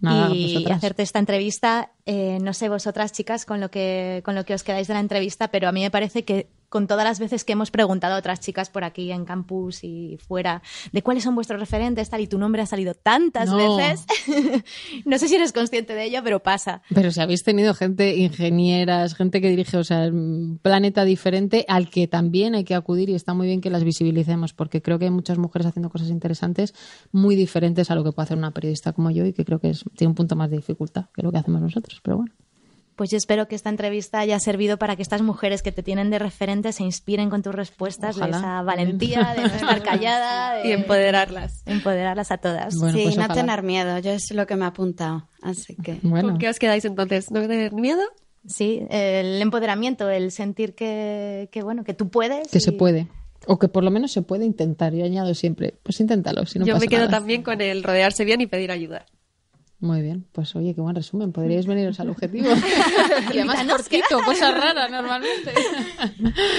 Nada, y vosotras. hacerte esta entrevista. Eh, no sé vosotras, chicas, con lo que con lo que os quedáis de la entrevista, pero a mí me parece que con todas las veces que hemos preguntado a otras chicas por aquí en campus y fuera de cuáles son vuestros referentes, tal, y tu nombre ha salido tantas No. veces, no sé si eres consciente de ello, pero pasa. Pero si habéis tenido gente, ingenieras, gente que dirige, o sea, un planeta diferente al que también hay que acudir y está muy bien que las visibilicemos porque creo que hay muchas mujeres haciendo cosas interesantes muy diferentes a lo que puede hacer una periodista como yo y que creo que es, tiene un punto más de dificultad que lo que hacemos nosotros, pero bueno. Pues yo espero que esta entrevista haya servido para que estas mujeres que te tienen de referente se inspiren con tus respuestas Ojalá. de esa valentía, de no estar callada, de Y empoderarlas. empoderarlas a todas. Bueno, sí, pues no ojalá. tener miedo, yo es lo que me ha apuntado, así que... Bueno, ¿Con qué os quedáis entonces? ¿No tener miedo? Sí, el empoderamiento, el sentir que, que, bueno, que tú puedes. que y- se puede. O que por lo menos se puede intentar. Yo añado siempre, pues inténtalo, si no Yo pasa me quedo nada. también con el rodearse bien y pedir ayuda. Muy bien, pues oye, qué buen resumen. Podríais veniros al objetivo. y además cortito, cosa rara normalmente.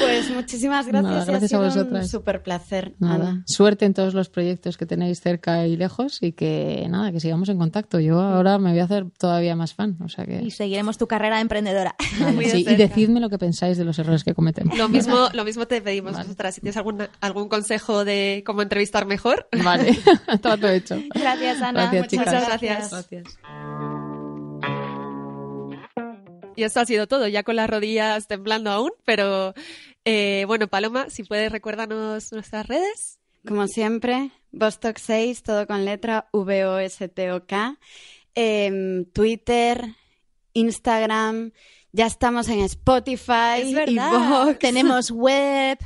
Pues muchísimas gracias, Nada, y ha gracias a sido un vosotras. súper placer. Nada. Suerte en todos los proyectos que tenéis cerca y lejos y que nada, que sigamos en contacto. Yo ahora me voy a hacer todavía más fan, o sea que Y seguiremos tu carrera de emprendedora. Vale, muy de sí, y decidme lo que pensáis de los errores que cometemos. Lo mismo, lo mismo te pedimos nosotras. Si tienes alguna- algún consejo de cómo entrevistar mejor. Vale, trato hecho. Gracias, Ana. Gracias, Muchas chicas. gracias. Gracias. Y esto ha sido todo, ya con las rodillas temblando aún, pero eh, bueno, Paloma, si puedes recuérdanos nuestras redes. Como siempre, Vostok 6, todo con letra V-O-S-T-O-K. Em, Twitter, Instagram, ya estamos en Spotify. Es y verdad. Vox. Tenemos web,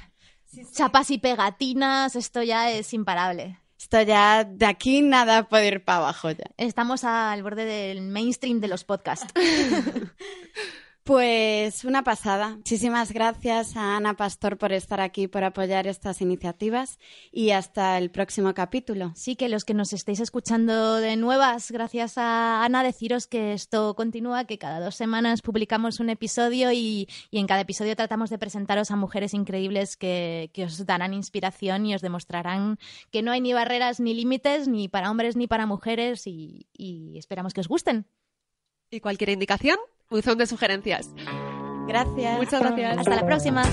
chapas y pegatinas, esto ya es imparable. Esto ya, de aquí nada puede ir para abajo ya. Estamos al borde del mainstream de los podcasts. Pues una pasada. Muchísimas gracias a Ana Pastor por estar aquí, por apoyar estas iniciativas y hasta el próximo capítulo. Sí, que los que nos estéis escuchando de nuevas, gracias a Ana, deciros que esto continúa, que cada dos semanas publicamos un episodio y, en cada episodio tratamos de presentaros a mujeres increíbles que, os darán inspiración y os demostrarán que no hay ni barreras ni límites, ni para hombres ni para mujeres y esperamos que os gusten. Y cualquier indicación, buzón de sugerencias. Gracias. Muchas gracias. Hasta la próxima.